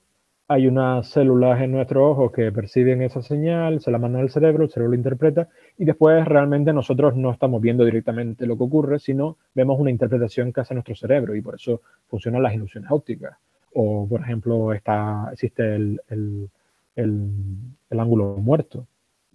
hay unas células en nuestro ojo que perciben esa señal, se la mandan al cerebro, el cerebro lo interpreta y después realmente nosotros no estamos viendo directamente lo que ocurre, sino vemos una interpretación que hace nuestro cerebro y por eso funcionan las ilusiones ópticas. O, por ejemplo, está, existe el, el, el ángulo muerto,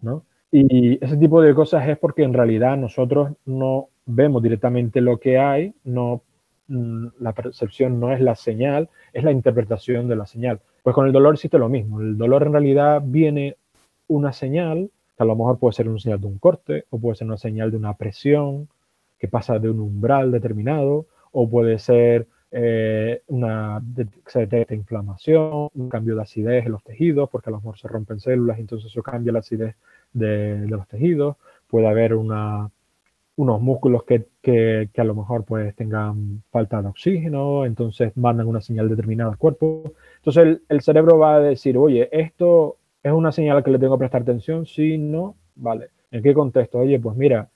¿no? Y ese tipo de cosas es porque en realidad nosotros no vemos directamente lo que hay, no, mm, la percepción no es la señal, es la interpretación de la señal. Pues con el dolor existe lo mismo. El dolor en realidad viene una señal, que a lo mejor puede ser una señal de un corte, o puede ser una señal de una presión que pasa de un umbral determinado, o puede ser eh, una de, inflamación, un cambio de acidez en los tejidos, porque a lo mejor se rompen células entonces eso cambia la acidez de, los tejidos. Puede haber una, unos músculos que, que, a lo mejor pues tengan falta de oxígeno, entonces mandan una señal determinada al cuerpo. Entonces el, el, cerebro va a decir, oye, esto es una señal que le tengo que prestar atención, sí, no, vale. ¿En qué contexto? Oye, pues mira,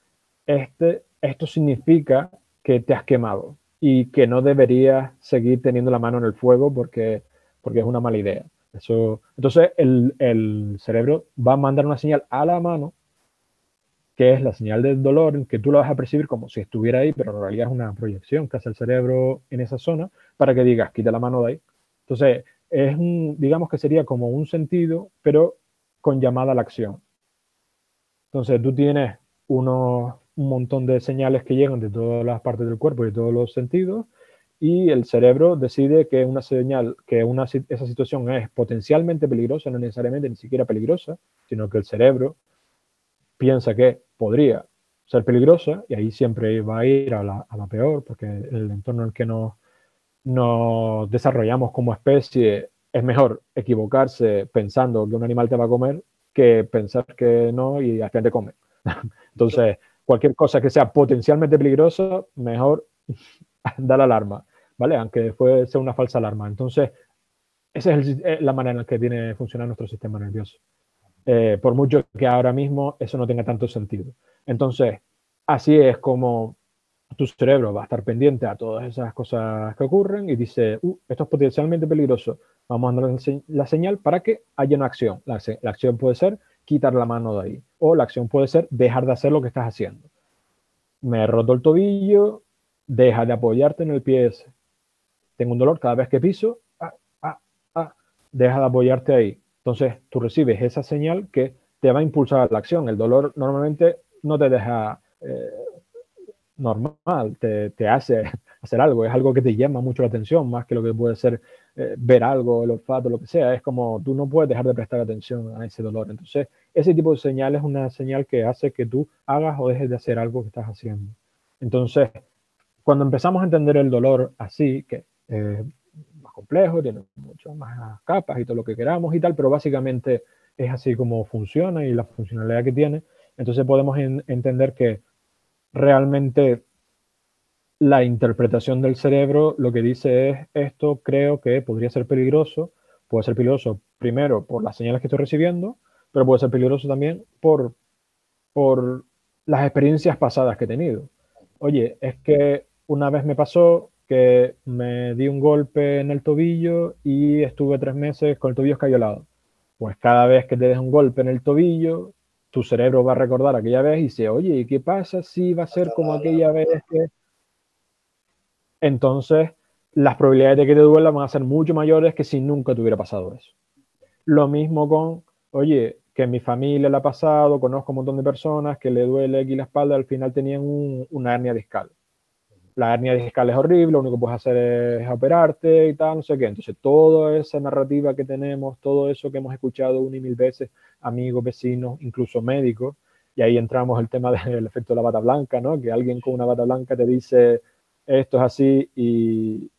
este, esto significa que te has quemado y que no deberías seguir teniendo la mano en el fuego porque, porque es una mala idea. Eso, entonces el, el, cerebro va a mandar una señal a la mano, que es la señal del dolor, que tú la vas a percibir como si estuviera ahí, pero en realidad es una proyección que hace el cerebro en esa zona para que digas, quita la mano de ahí. Entonces, es un, digamos que sería como un sentido, pero con llamada a la acción. Entonces, tú tienes unos un montón de señales que llegan de todas las partes del cuerpo y de todos los sentidos y el cerebro decide que una señal, que una, esa situación es potencialmente peligrosa, no necesariamente ni siquiera peligrosa, sino que el cerebro piensa que podría ser peligrosa y ahí siempre va a ir a la, a la peor, porque el entorno en el que nos, nos desarrollamos como especie es mejor equivocarse pensando que un animal te va a comer que pensar que no y al final te come. Entonces, cualquier cosa que sea potencialmente peligrosa, mejor dar la alarma, ¿vale? Aunque después sea una falsa alarma. Entonces, esa es eh, la manera en la que tiene que funcionar nuestro sistema nervioso. Eh, por mucho que ahora mismo eso no tenga tanto sentido. Entonces, así es como tu cerebro va a estar pendiente a todas esas cosas que ocurren y dice, uh, esto es potencialmente peligroso, vamos a dar la señal para que haya una acción. La, la acción puede ser quitar la mano de ahí. O la acción puede ser dejar de hacer lo que estás haciendo. Me he roto el tobillo, deja de apoyarte en el pie. Tengo un dolor cada vez que piso, ah, ah, ah, deja de apoyarte ahí. Entonces tú recibes esa señal que te va a impulsar a la acción. El dolor normalmente no te deja eh, normal, te, te hace hacer algo, es algo que te llama mucho la atención, más que lo que puede ser eh, ver algo, el olfato, lo que sea, es como tú no puedes dejar de prestar atención a ese dolor. Entonces, ese tipo de señal es una señal que hace que tú hagas o dejes de hacer algo que estás haciendo. Entonces, cuando empezamos a entender el dolor así, que es más complejo, tiene muchas más capas y todo lo que queramos y tal, pero básicamente es así como funciona y la funcionalidad que tiene, entonces podemos entender que realmente la interpretación del cerebro lo que dice es esto creo que podría ser peligroso, puede ser peligroso primero por las señales que estoy recibiendo, pero puede ser peligroso también por, por las experiencias pasadas que he tenido. Oye, es que una vez me pasó que me di un golpe en el tobillo y estuve tres meses con el tobillo escayolado. Pues cada vez que te des un golpe en el tobillo, tu cerebro va a recordar aquella vez y dice, oye, ¿qué pasa si va a ser como aquella vez entonces las probabilidades de que te duela van a ser mucho mayores que si nunca te hubiera pasado eso. Lo mismo con, oye, que en mi familia le ha pasado, conozco un montón de personas que le duele aquí la espalda, al final tenían una hernia discal. La hernia discal es horrible, lo único que puedes hacer es operarte y tal, no sé qué. Entonces, toda esa narrativa que tenemos, todo eso que hemos escuchado una y mil veces, amigos, vecinos, incluso médicos, y ahí entramos el tema del efecto de la bata blanca, ¿no? Que alguien con una bata blanca te dice, esto es así y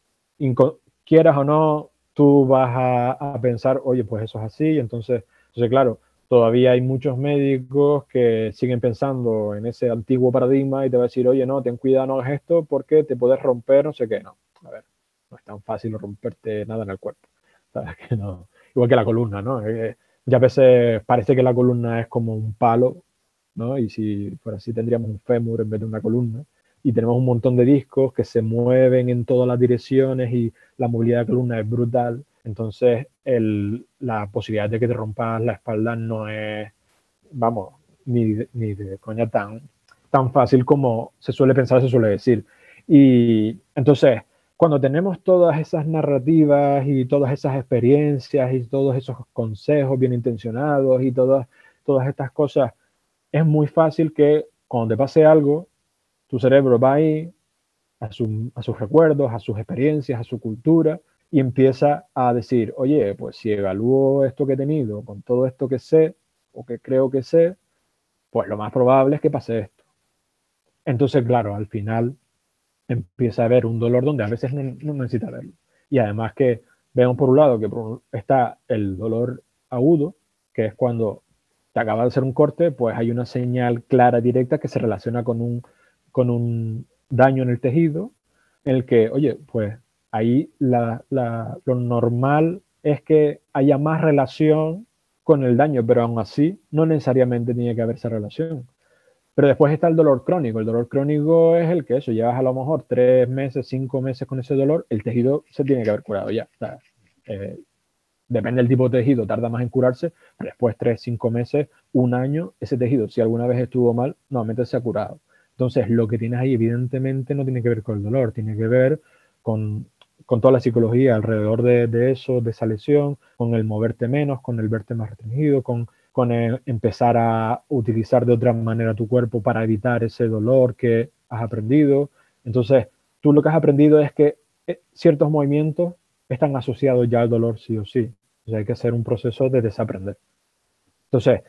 quieras o no, tú vas a, pensar, oye, pues eso es así, entonces, entonces, claro, todavía hay muchos médicos que siguen pensando en ese antiguo paradigma y te va a decir, oye, no, ten cuidado, no hagas esto porque te puedes romper, no sé qué, no, a ver, no es tan fácil romperte nada en el cuerpo, ¿sabes? Que no, igual que la columna, ¿no? Eh, ya a veces parece que la columna es como un palo, ¿no? Y si fuera así tendríamos un fémur en vez de una columna. Y tenemos un montón de discos que se mueven en todas las direcciones y la movilidad de la columna es brutal. Entonces, la posibilidad de que te rompas la espalda no es, vamos, ni, ni de coña tan, tan fácil como se suele pensar, se suele decir. Y entonces, cuando tenemos todas esas narrativas y todas esas experiencias y todos esos consejos bien intencionados y todas, todas estas cosas, es muy fácil que cuando te pase algo, tu cerebro va ahí a, a sus recuerdos, a sus experiencias, a su cultura y empieza a decir, oye, pues si evalúo esto que he tenido con todo esto que sé o que creo que sé, pues lo más probable es que pase esto. Entonces, claro, al final empieza a haber un dolor donde a veces no, necesita verlo. Y además que vemos por un lado que está el dolor agudo, que es cuando te acaba de hacer un corte, pues hay una señal clara, directa, que se relaciona con un, con un daño en el tejido, en el que, oye, pues ahí lo normal es que haya más relación con el daño, pero aún así no necesariamente tiene que haber esa relación. Pero después está el dolor crónico. El dolor crónico es el que eso, llevas a lo mejor tres meses, cinco meses con ese dolor, el tejido se tiene que haber curado ya. Eh, depende del tipo de tejido, tarda más en curarse, pero después tres, cinco meses, un año, ese tejido, si alguna vez estuvo mal, nuevamente se ha curado. Entonces, lo que tienes ahí evidentemente no tiene que ver con el dolor, tiene que ver con, con toda la psicología alrededor de, de, eso, de esa lesión, con el moverte menos, con el verte más restringido, con con empezar a utilizar de otra manera tu cuerpo para evitar ese dolor que has aprendido. Entonces, tú lo que has aprendido es que eh, ciertos movimientos están asociados ya al dolor sí o sí. O sea, hay que hacer un proceso de desaprender. Entonces,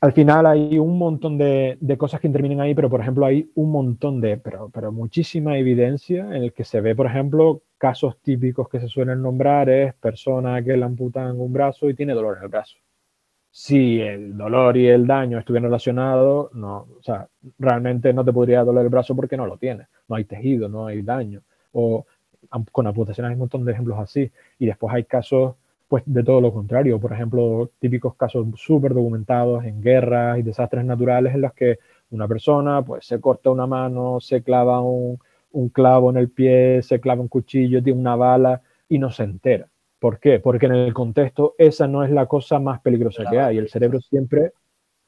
al final hay un montón de, de, cosas que intervienen ahí, pero por ejemplo hay un montón de, pero, pero muchísima evidencia en el que se ve, por ejemplo, casos típicos que se suelen nombrar es persona que le amputan un brazo y tiene dolor en el brazo si el dolor y el daño estuvieran relacionados, no, o sea, realmente no te podría doler el brazo porque no lo tienes, no hay tejido, no hay daño. O con amputaciones hay un montón de ejemplos así. Y después hay casos pues de todo lo contrario, por ejemplo, típicos casos súper documentados en guerras y desastres naturales en los que una persona pues se corta una mano, se clava un, un clavo en el pie, se clava un cuchillo, tiene una bala y no se entera. ¿Por qué? Porque en el contexto esa no es la cosa más peligrosa que hay. El cerebro siempre,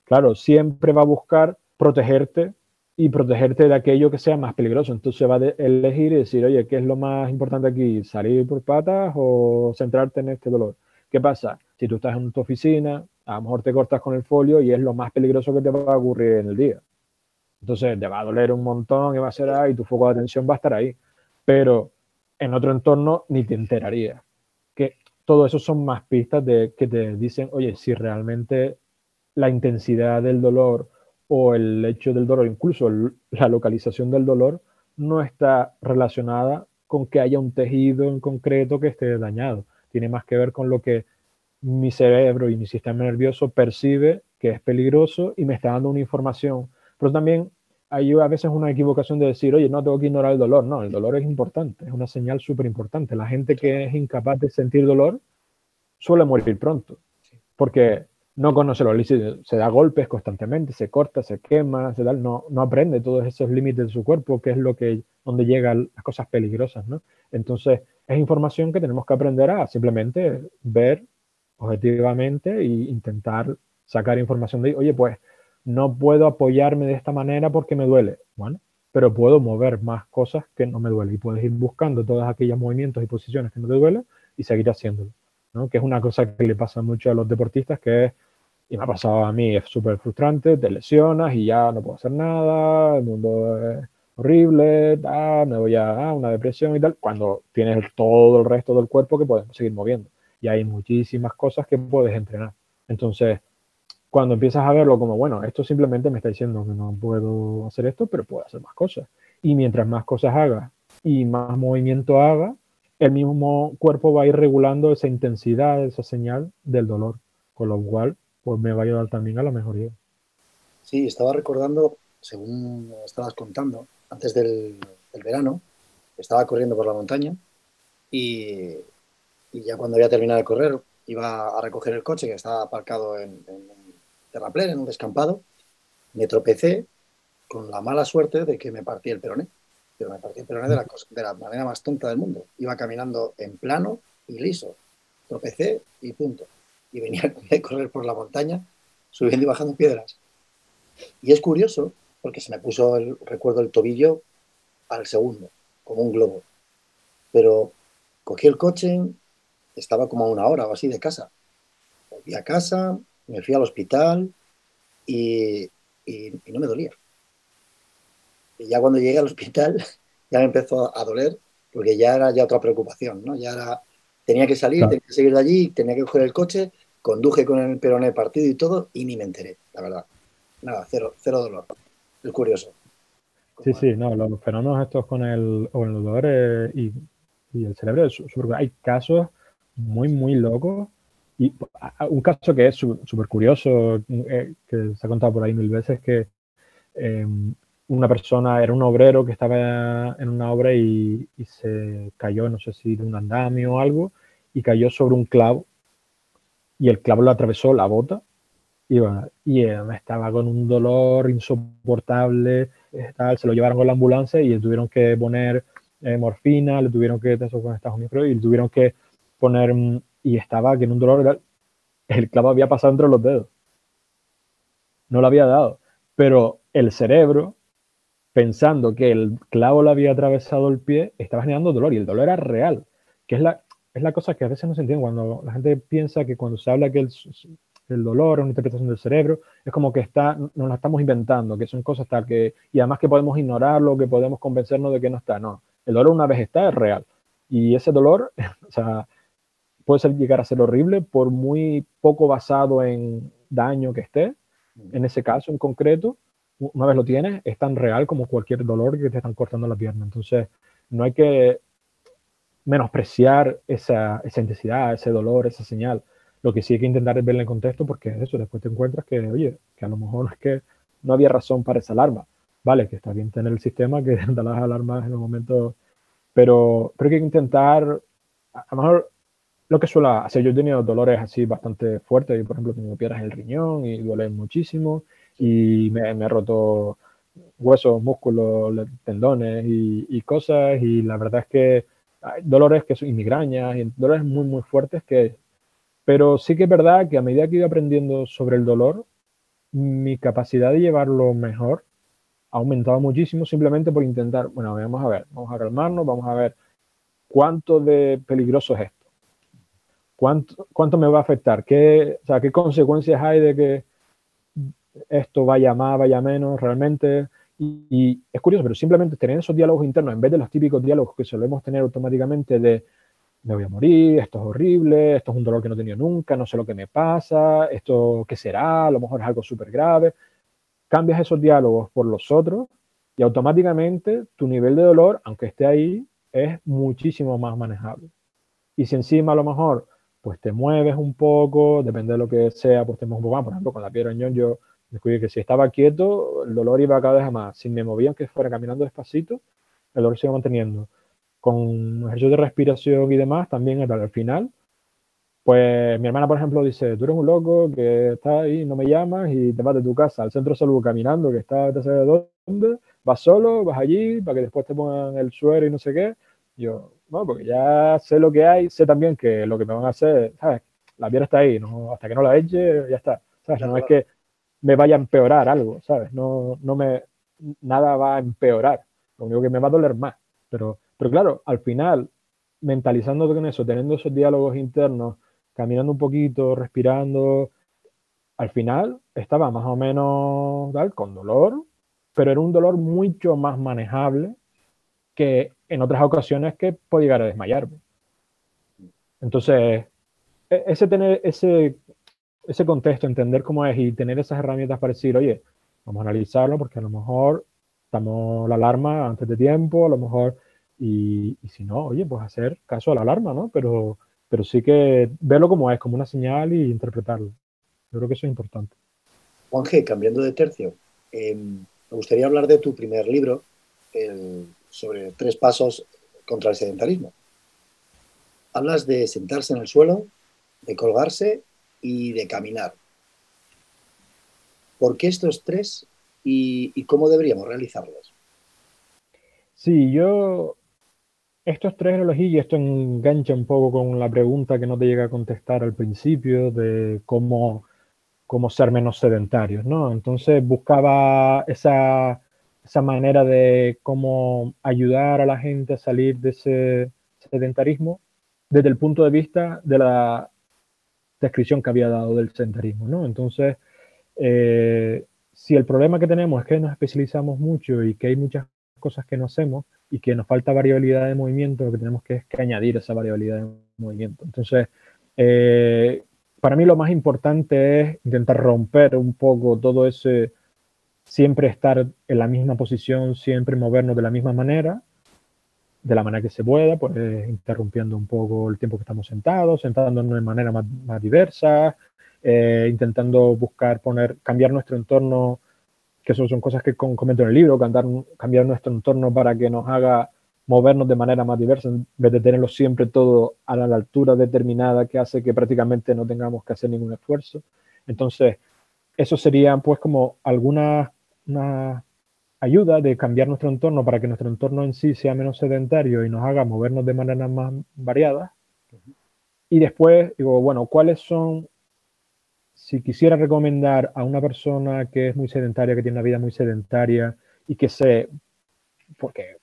claro, siempre va a buscar protegerte y protegerte de aquello que sea más peligroso. Entonces va a elegir y decir, oye, ¿qué es lo más importante aquí? ¿Salir por patas o centrarte en este dolor? ¿Qué pasa? Si tú estás en tu oficina, a lo mejor te cortas con el folio y es lo más peligroso que te va a ocurrir en el día. Entonces te va a doler un montón y va a ser ahí, tu foco de atención va a estar ahí. Pero en otro entorno ni te enterarías que todo eso son más pistas de que te dicen, oye, si realmente la intensidad del dolor o el hecho del dolor, incluso la localización del dolor, no está relacionada con que haya un tejido en concreto que esté dañado. Tiene más que ver con lo que mi cerebro y mi sistema nervioso percibe que es peligroso y me está dando una información. Pero también hay a veces una equivocación de decir, oye, no tengo que ignorar el dolor. No, el dolor es importante, es una señal súper importante. La gente que es incapaz de sentir dolor suele morir pronto, porque no conoce los límites, se da golpes constantemente, se corta, se quema, se da, no, no aprende todos esos límites de su cuerpo, que es lo que, donde llegan las cosas peligrosas, ¿no? Entonces, es información que tenemos que aprender a simplemente ver objetivamente e intentar sacar información de, oye, pues no puedo apoyarme de esta manera porque me duele. Bueno, pero puedo mover más cosas que no me duele y puedes ir buscando todos aquellos movimientos y posiciones que no te duelen y seguir haciéndolo. ¿no? Que es una cosa que le pasa mucho a los deportistas, que es, y me ha pasado a mí, es súper frustrante, te lesionas y ya no puedo hacer nada, el mundo es horrible, me voy a una depresión y tal, cuando tienes todo el resto del cuerpo que puedes seguir moviendo. Y hay muchísimas cosas que puedes entrenar. Entonces, cuando empiezas a verlo como, bueno, esto simplemente me está diciendo que no puedo hacer esto, pero puedo hacer más cosas. Y mientras más cosas haga y más movimiento haga, el mismo cuerpo va a ir regulando esa intensidad, esa señal del dolor, con lo cual pues me va a ayudar también a la mejoría. Sí, estaba recordando, según estabas contando, antes del, verano, estaba corriendo por la montaña y, ya cuando había terminado de correr iba a recoger el coche que estaba aparcado en, en en un descampado, me tropecé con la mala suerte de que me partí el peroné pero me partí el peroné de la, de la manera más tonta del mundo. Iba caminando en plano y liso. Tropecé y punto. Y venía a correr por la montaña, subiendo y bajando piedras. Y es curioso, porque se me puso, el, recuerdo, el tobillo al segundo, como un globo. Pero cogí el coche, estaba como a una hora o así de casa. Volví a casa, me fui al hospital y no me dolía. Y ya cuando llegué al hospital ya me empezó a doler porque ya era ya otra preocupación, ¿no? Ya era, tenía que salir, tenía que seguir de allí, tenía que coger el coche, conduje con el peroné partido y todo y ni me enteré, la verdad. Nada, cero, cero dolor. Es curioso. Sí, sí, no, los fenómenos estos con el, con el dolor eh, y, el cerebro, hay casos muy, muy locos. Y un caso que es súper curioso, eh, que se ha contado por ahí mil veces, que eh, una persona, era un obrero que estaba en una obra y, se cayó, no sé si de un andamio o algo, y cayó sobre un clavo y el clavo lo atravesó la bota y, y estaba con un dolor insoportable, se lo llevaron con la ambulancia y le tuvieron que poner eh, morfina, le tuvieron que, con Estados Unidos, y le tuvieron que poner, mm, y estaba que en un dolor, el clavo había pasado entre los dedos, no lo había dado, pero el cerebro pensando que el clavo le había atravesado el pie, estaba generando dolor y el dolor era real, que es la, es la cosa que a veces no se entiende cuando la gente piensa que cuando se habla que el, el dolor es una interpretación del cerebro, es como que está, nos la estamos inventando, que son cosas tal que, y además que podemos ignorarlo, que podemos convencernos de que no está, no, el dolor una vez está es real. Y ese dolor, o sea, puede ser, llegar a ser horrible por muy poco basado en daño que esté, en ese caso en concreto, una vez lo tienes, es tan real como cualquier dolor que te están cortando la pierna. Entonces, no hay que menospreciar esa, esa intensidad, ese dolor, esa señal. Lo que sí hay que intentar es verla en contexto porque eso, después te encuentras que, oye, que a lo mejor es que no había razón para esa alarma. Vale, que está bien tener el sistema que da las alarmas en el momento, pero, pero hay que intentar, a lo mejor lo que suele hacer, yo he tenido dolores así bastante fuertes, yo por ejemplo he tenido piedras en el riñón y duelen muchísimo, y me, he roto huesos, músculos, tendones y, cosas y la verdad es que dolores que son migrañas y dolores muy muy fuertes que pero sí que es verdad que a medida que iba aprendiendo sobre el dolor mi capacidad de llevarlo mejor ha aumentado muchísimo simplemente por intentar, bueno, vamos a ver, vamos a calmarnos, vamos a ver cuánto de peligroso es esto. ¿Cuánto, cuánto me va a afectar? ¿Qué, o sea, ¿Qué consecuencias hay de que esto vaya más, vaya menos, realmente. Y, es curioso, pero simplemente tener esos diálogos internos, en vez de los típicos diálogos que solemos tener automáticamente de me voy a morir, esto es horrible, esto es un dolor que no he tenido nunca, no sé lo que me pasa, esto qué será, a lo mejor es algo súper grave. Cambias esos diálogos por los otros y automáticamente tu nivel de dolor, aunque esté ahí, es muchísimo más manejable. Y si encima a lo mejor pues te mueves un poco, depende de lo que sea, pues te mueves un poco más. Por ejemplo, con la piedra ñón yo descubrí que si estaba quieto, el dolor iba cada vez más. Si me movía, aunque fuera caminando despacito, el dolor se iba manteniendo. Con ejercicios de respiración y demás, también al final, pues mi hermana, por ejemplo, dice, tú eres un loco que está ahí, no me llamas y te vas de tu casa al centro de salud caminando, que está de dónde, vas solo, vas allí para que después te pongan el suero y no sé qué. Yo, no, porque ya sé lo que hay, sé también que lo que me van a hacer, ¿sabes? La piedra está ahí, ¿no? hasta que no la eche, ya está. ¿sabes? No es que me vaya a empeorar algo, ¿sabes? No, no me, nada va a empeorar, lo único que me va a doler más. Pero, pero claro, al final, mentalizando con eso, teniendo esos diálogos internos, caminando un poquito, respirando, al final estaba más o menos tal, con dolor, pero era un dolor mucho más manejable que en otras ocasiones que podía llegar a desmayarme. Entonces, e, ese tener ese, ese contexto, entender cómo es y tener esas herramientas para decir, oye, vamos a analizarlo porque a lo mejor estamos la alarma antes de tiempo, a lo mejor Y, si no, oye, pues hacer caso a la alarma, ¿no? Pero, pero sí que verlo como es, como una señal y interpretarlo. Yo creo que eso es importante. Juan G., cambiando de tercio, em, me gustaría hablar de tu primer libro sobre tres pasos contra el sedentarismo. Hablas de sentarse en el suelo, de colgarse y de caminar. ¿Por qué estos tres y, cómo deberíamos realizarlos? Sí, yo estos tres elegí y esto engancha un poco con la pregunta que no te llega a contestar al principio de cómo, cómo ser menos sedentarios, ¿no? Entonces buscaba esa, esa manera de cómo ayudar a la gente a salir de ese sedentarismo desde el punto de vista de la descripción que había dado del sedentarismo, ¿no? Entonces, eh, si el problema que tenemos es que nos especializamos mucho y que hay muchas cosas que no hacemos y que nos falta variabilidad de movimiento, lo que tenemos que es que añadir esa variabilidad de movimiento. Entonces, eh, para mí lo más importante es intentar romper un poco todo ese siempre estar en la misma posición, siempre movernos de la misma manera, de la manera que se pueda, pues interrumpiendo un poco el tiempo que estamos sentados, sentándonos de manera más, más diversa, eh, intentando buscar poner, cambiar nuestro entorno, que eso son cosas que comento en el libro, cambiar, nuestro entorno para que nos haga movernos de manera más diversa, en vez de tenerlo siempre todo a la altura determinada que hace que prácticamente no tengamos que hacer ningún esfuerzo. Entonces, eso serían pues como algunas una ayuda de cambiar nuestro entorno para que nuestro entorno en sí sea menos sedentario y nos haga movernos de manera más variada. Y después digo, bueno, ¿cuáles son si quisiera recomendar a una persona que es muy sedentaria, que tiene una vida muy sedentaria y que sé, porque,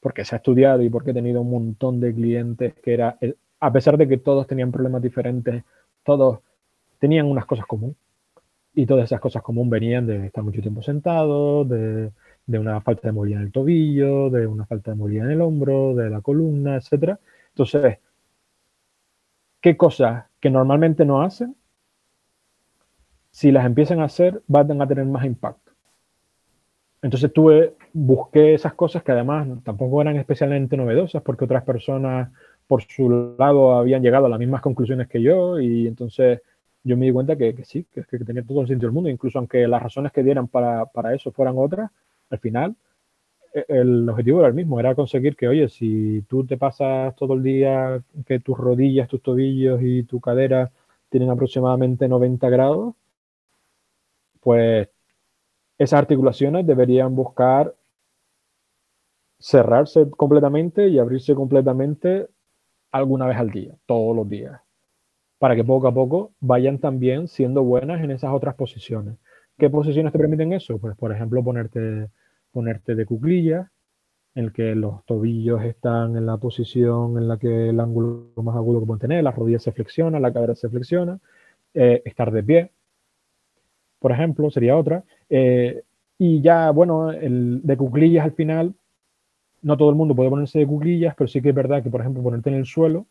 porque se ha estudiado y porque he tenido un montón de clientes que era, a pesar de que todos tenían problemas diferentes, todos tenían unas cosas comunes. Y todas esas cosas comunes venían de estar mucho tiempo sentado, de, de una falta de movilidad en el tobillo, de una falta de movilidad en el hombro, de la columna, etc. Entonces, ¿qué cosas que normalmente no hacen si las empiezan a hacer, van a tener más impacto. Entonces tuve, busqué esas cosas que además tampoco eran especialmente novedosas porque otras personas por su lado habían llegado a las mismas conclusiones que yo y entonces yo me di cuenta que, sí, que, que, tenía todo el sentido del mundo, incluso aunque las razones que dieran para, para eso fueran otras, al final e, el objetivo era el mismo, era conseguir que, oye, si tú te pasas todo el día que tus rodillas, tus tobillos y tu cadera tienen aproximadamente 90 grados, pues esas articulaciones deberían buscar cerrarse completamente y abrirse completamente alguna vez al día, todos los días, para que poco a poco vayan también siendo buenas en esas otras posiciones. ¿Qué posiciones te permiten eso? Pues, por ejemplo, ponerte, ponerte de cuclillas, en el que los tobillos están en la posición en la que el ángulo más agudo que pueden tener, las rodillas se flexionan, la cadera se flexiona, eh, estar de pie, por ejemplo, sería otra. Eh, y ya, bueno, el de cuclillas al final, no todo el mundo puede ponerse de cuclillas, pero sí que es verdad que, por ejemplo, ponerte en el suelo,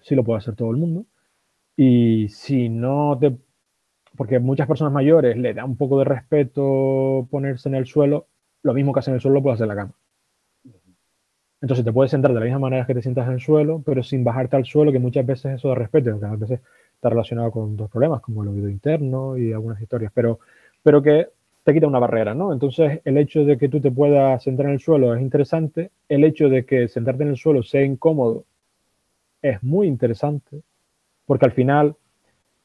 sí lo puede hacer todo el mundo. Y si no te... Porque muchas personas mayores le da un poco de respeto ponerse en el suelo, lo mismo que hacer en el suelo lo puedes hacer la cama. Entonces te puedes sentar de la misma manera que te sientas en el suelo, pero sin bajarte al suelo, que muchas veces eso da respeto, a veces está relacionado con dos problemas, como el oído interno y algunas historias, pero, pero que te quita una barrera, ¿no? Entonces, el hecho de que tú te puedas sentar en el suelo es interesante, el hecho de que sentarte en el suelo sea incómodo es muy interesante, porque al final,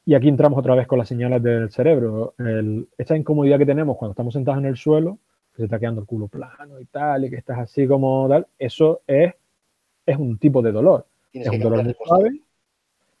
y aquí entramos otra vez con las señales del cerebro, el, esta incomodidad que tenemos cuando estamos sentados en el suelo, que se está quedando el culo plano y tal, y que estás así como tal, eso es, es un tipo de dolor. Es un dolor muy suave.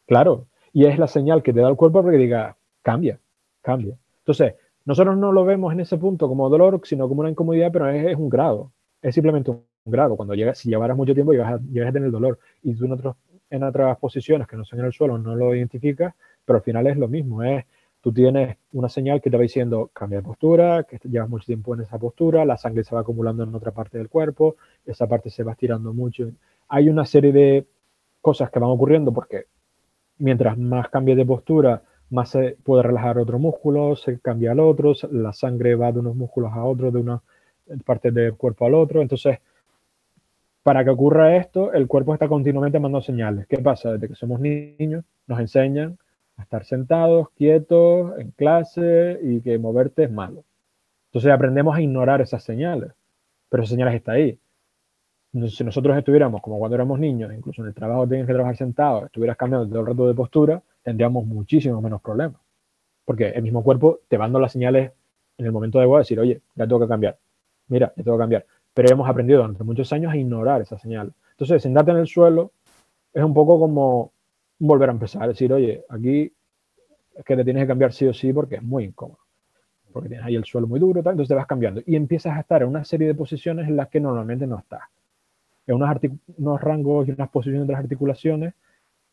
Claro, y es la señal que te da el cuerpo para que diga, cambia, cambia. Entonces, nosotros no lo vemos en ese punto como dolor, sino como una incomodidad, pero es, un grado, es simplemente un grado. Cuando llegas, si llevaras mucho tiempo, llegas a, llegas a tener dolor y tú en, otros, en otras posiciones que no son en el suelo no lo identificas, pero al final es lo mismo, es tú tienes una señal que te va diciendo cambia de postura, que llevas mucho tiempo en esa postura, la sangre se va acumulando en otra parte del cuerpo, esa parte se va estirando mucho. Hay una serie de cosas que van ocurriendo porque mientras más cambie de postura, más se puede relajar otro músculo, se cambia al otro, la sangre va de unos músculos a otros, de una parte del cuerpo al otro. Entonces, Para que ocurra esto, el cuerpo está continuamente mandando señales. ¿Qué pasa? Desde que somos niños, nos enseñan a estar sentados, quietos, en clase y que moverte es malo. Entonces aprendemos a ignorar esas señales, pero esas señales están ahí. Si nosotros estuviéramos como cuando éramos niños, incluso en el trabajo tienes que trabajar sentado, estuvieras cambiando todo el rato de postura, tendríamos muchísimo menos problemas. Porque el mismo cuerpo te va dando las señales en el momento de decir, oye, ya tengo que cambiar. Mira, ya tengo que cambiar. Pero hemos aprendido durante muchos años a ignorar esa señal. Entonces, sentarte en el suelo es un poco como volver a empezar. Decir, oye, aquí es que te tienes que cambiar sí o sí porque es muy incómodo. Porque tienes ahí el suelo muy duro, entonces te vas cambiando. Y empiezas a estar en una serie de posiciones en las que normalmente no estás. En unos, unos rangos y unas posiciones de las articulaciones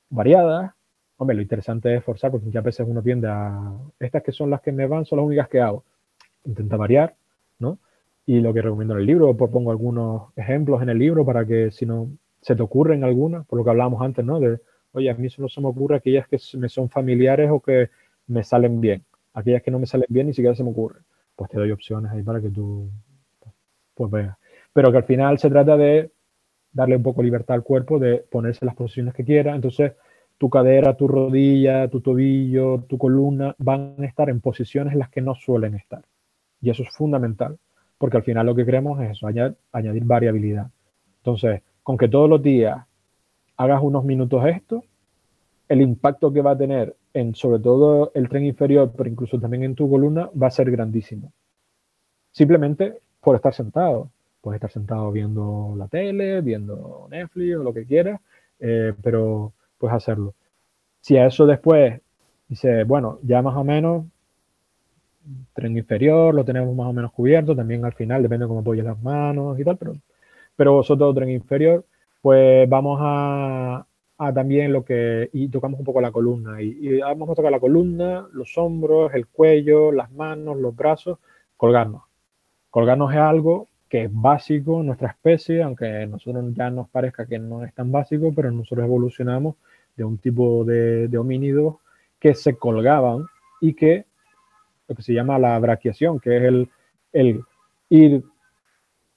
variadas. Hombre, lo interesante es forzar porque muchas veces uno tiende a... Estas que son las que me van son las únicas que hago. Intenta variar, ¿no? Y lo que recomiendo en el libro, pongo algunos ejemplos en el libro para que si no se te ocurren algunas, por lo que hablábamos antes, ¿no? De, oye, a mí solo se me ocurre aquellas que me son familiares o que me salen bien. Aquellas que no me salen bien ni siquiera se me ocurren. Pues te doy opciones ahí para que tú pues veas. Pero que al final se trata de darle un poco libertad al cuerpo, de ponerse las posiciones que quiera. Entonces, tu cadera, tu rodilla, tu tobillo, tu columna van a estar en posiciones en las que no suelen estar. Y eso es fundamental porque al final lo que queremos es eso, añadir, variabilidad. Entonces, con que todos los días hagas unos minutos esto, el impacto que va a tener en sobre todo el tren inferior, pero incluso también en tu columna, va a ser grandísimo. Simplemente por estar sentado. Puedes estar sentado viendo la tele, viendo Netflix o lo que quieras, eh, pero puedes hacerlo. Si a eso después dice, bueno, ya más o menos tren inferior lo tenemos más o menos cubierto, también al final depende de cómo apoyes las manos y tal, pero, pero vosotros tren inferior, pues vamos a, también lo que, y tocamos un poco la columna, y, vamos a tocar la columna, los hombros, el cuello, las manos, los brazos, colgarnos. Colgarnos es algo que es básico en nuestra especie, aunque a nosotros ya nos parezca que no es tan básico, pero nosotros evolucionamos de un tipo de, de homínidos que se colgaban y que lo que se llama la braquiación, que es el, el ir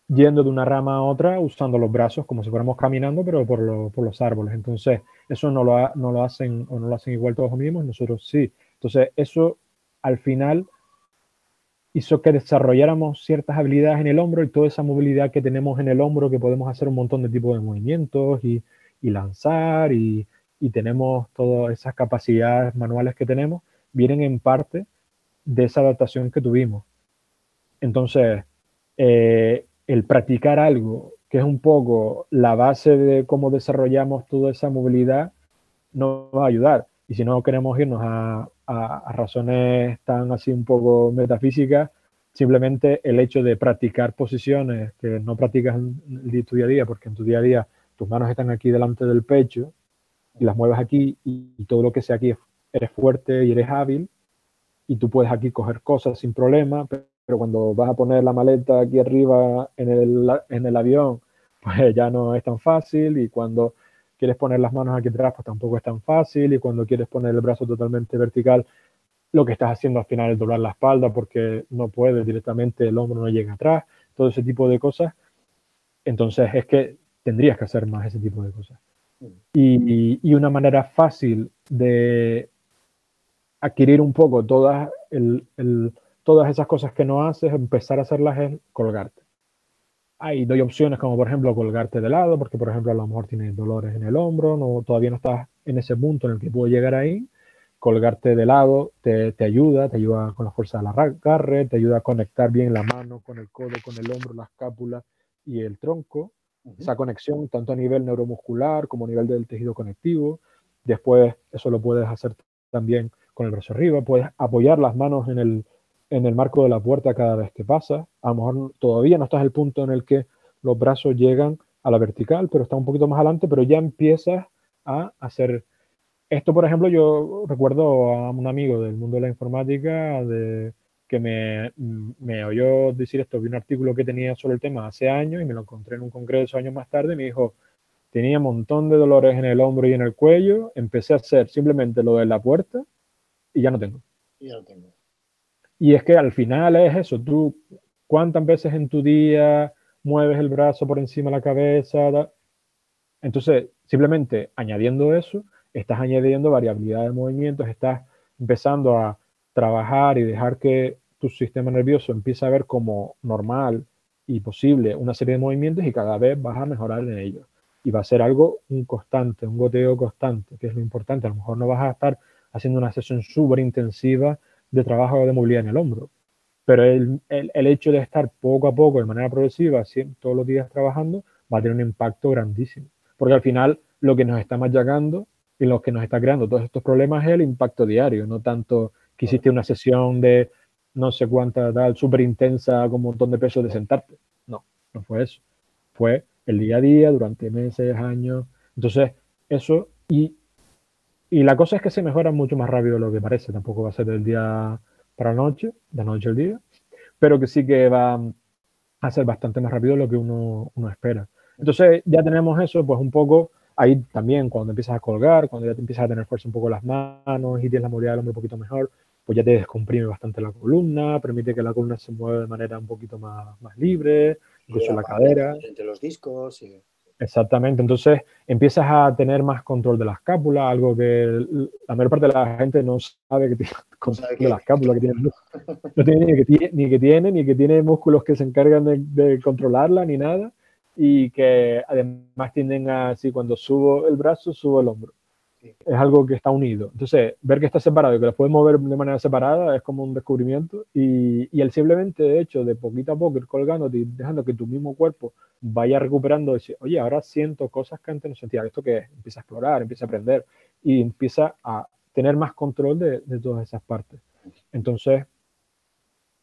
yendo de una rama a otra usando los brazos como si fuéramos caminando, pero por, por los árboles. Entonces, eso no lo, no lo hacen o no lo hacen igual todos mismos, nosotros sí. Entonces, eso al final hizo que desarrolláramos ciertas habilidades en el hombro y toda esa movilidad que tenemos en el hombro, que podemos hacer un montón de tipos de movimientos y, y lanzar y, y tenemos todas esas capacidades manuales que tenemos, vienen en parte de esa adaptación que tuvimos. Entonces, eh, el practicar algo que es un poco la base de cómo desarrollamos toda esa movilidad nos va a ayudar. Y si no queremos irnos a, razones tan así un poco metafísicas, simplemente el hecho de practicar posiciones que no practicas en, tu día a día, porque en tu día a día tus manos están aquí delante del pecho y las mueves aquí y, y todo lo que sea aquí eres fuerte y eres hábil, y tú puedes aquí coger cosas sin problema, pero cuando vas a poner la maleta aquí arriba en el, en el avión, pues ya no es tan fácil y cuando quieres poner las manos aquí atrás, pues tampoco es tan fácil y cuando quieres poner el brazo totalmente vertical, lo que estás haciendo al final es doblar la espalda porque no puedes directamente, el hombro no llega atrás, todo ese tipo de cosas. Entonces es que tendrías que hacer más ese tipo de cosas. Y, y una manera fácil de adquirir un poco todas, todas esas cosas que no haces, empezar a hacerlas es colgarte. Ahí doy opciones como por ejemplo colgarte de lado, porque por ejemplo a lo mejor tienes dolores en el hombro, no, todavía no estás en ese punto en el que puedo llegar ahí. Colgarte de lado te, ayuda, te ayuda con la fuerza del agarre, te ayuda a conectar bien la mano con el codo, con el hombro, la escápula y el tronco. Esa conexión tanto a nivel neuromuscular como a nivel del tejido conectivo. Después eso lo puedes hacer también con el brazo arriba, puedes apoyar las manos en el, en el marco de la puerta cada vez que pasa. A lo mejor todavía no estás en el punto en el que los brazos llegan a la vertical, pero está un poquito más adelante, pero ya empiezas a hacer esto, por ejemplo, yo recuerdo a un amigo del mundo de la informática de, que me, me, oyó decir esto, vi un artículo que tenía sobre el tema hace años y me lo encontré en un congreso años más tarde y me dijo, tenía un montón de dolores en el hombro y en el cuello, empecé a hacer simplemente lo de la puerta y ya no tengo. Ya no tengo. Y es que al final es eso, tú cuántas veces en tu día mueves el brazo por encima de la cabeza. Entonces, simplemente añadiendo eso, estás añadiendo variabilidad de movimientos, estás empezando a trabajar y dejar que tu sistema nervioso empiece a ver como normal y posible una serie de movimientos y cada vez vas a mejorar en ello. Y va a ser algo un constante, un goteo constante, que es lo importante. A lo mejor no vas a estar haciendo una sesión súper intensiva de trabajo de movilidad en el hombro, pero el, el, hecho de estar poco a poco, de manera progresiva, todos los días trabajando, va a tener un impacto grandísimo. Porque al final lo que nos está machacando y lo que nos está creando todos estos problemas es el impacto diario, no tanto que hiciste una sesión de no sé cuánta tal, súper intensa, con un montón de peso de sentarte. No, no fue eso. Fue el día a día, durante meses, años. Entonces, eso, y, y la cosa es que se mejora mucho más rápido de lo que parece. Tampoco va a ser del día para la noche, de la noche al día, pero que sí que va a ser bastante más rápido de lo que uno, uno espera. Entonces, ya tenemos eso, pues un poco ahí también cuando empiezas a colgar, cuando ya te empiezas a tener fuerza un poco las manos y tienes la movilidad del hombro un poquito mejor, pues ya te descomprime bastante la columna, permite que la columna se mueva de manera un poquito más, más libre, incluso la, cadera. Entre los discos. Y... Exactamente, entonces empiezas a tener más control de la escápula, algo que la mayor parte de la gente no sabe que tiene control de la escápula, que tiene, no tiene ni, que tiene, ni que tiene, ni que tiene músculos que se encargan de, de controlarla, ni nada, y que además tienden a, así cuando subo el brazo, subo el hombro es algo que está unido. Entonces, ver que está separado y que lo puedes mover de manera separada es como un descubrimiento. Y, y el simplemente hecho de poquito a poco ir colgándote y dejando que tu mismo cuerpo vaya recuperando, decir, oye, ahora siento cosas que antes no sentía. ¿Esto que es? Empieza a explorar, empieza a aprender y empieza a tener más control de, de todas esas partes. Entonces,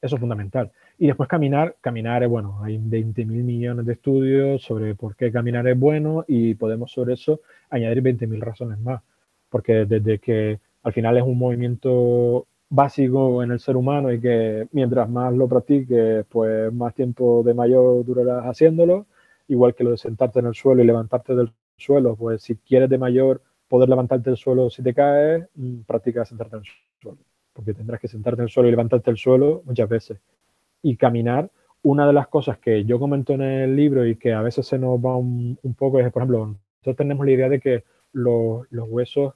eso es fundamental. Y después caminar, caminar es bueno, hay 20 mil millones de estudios sobre por qué caminar es bueno y podemos sobre eso añadir 20 mil razones más, porque desde que al final es un movimiento básico en el ser humano y que mientras más lo practiques, pues más tiempo de mayor durarás haciéndolo, igual que lo de sentarte en el suelo y levantarte del suelo, pues si quieres de mayor poder levantarte del suelo si te caes, mm, practica sentarte en el suelo, porque tendrás que sentarte en el suelo y levantarte del suelo muchas veces y caminar, una de las cosas que yo comento en el libro y que a veces se nos va un, poco es, por ejemplo, nosotros tenemos la idea de que los, huesos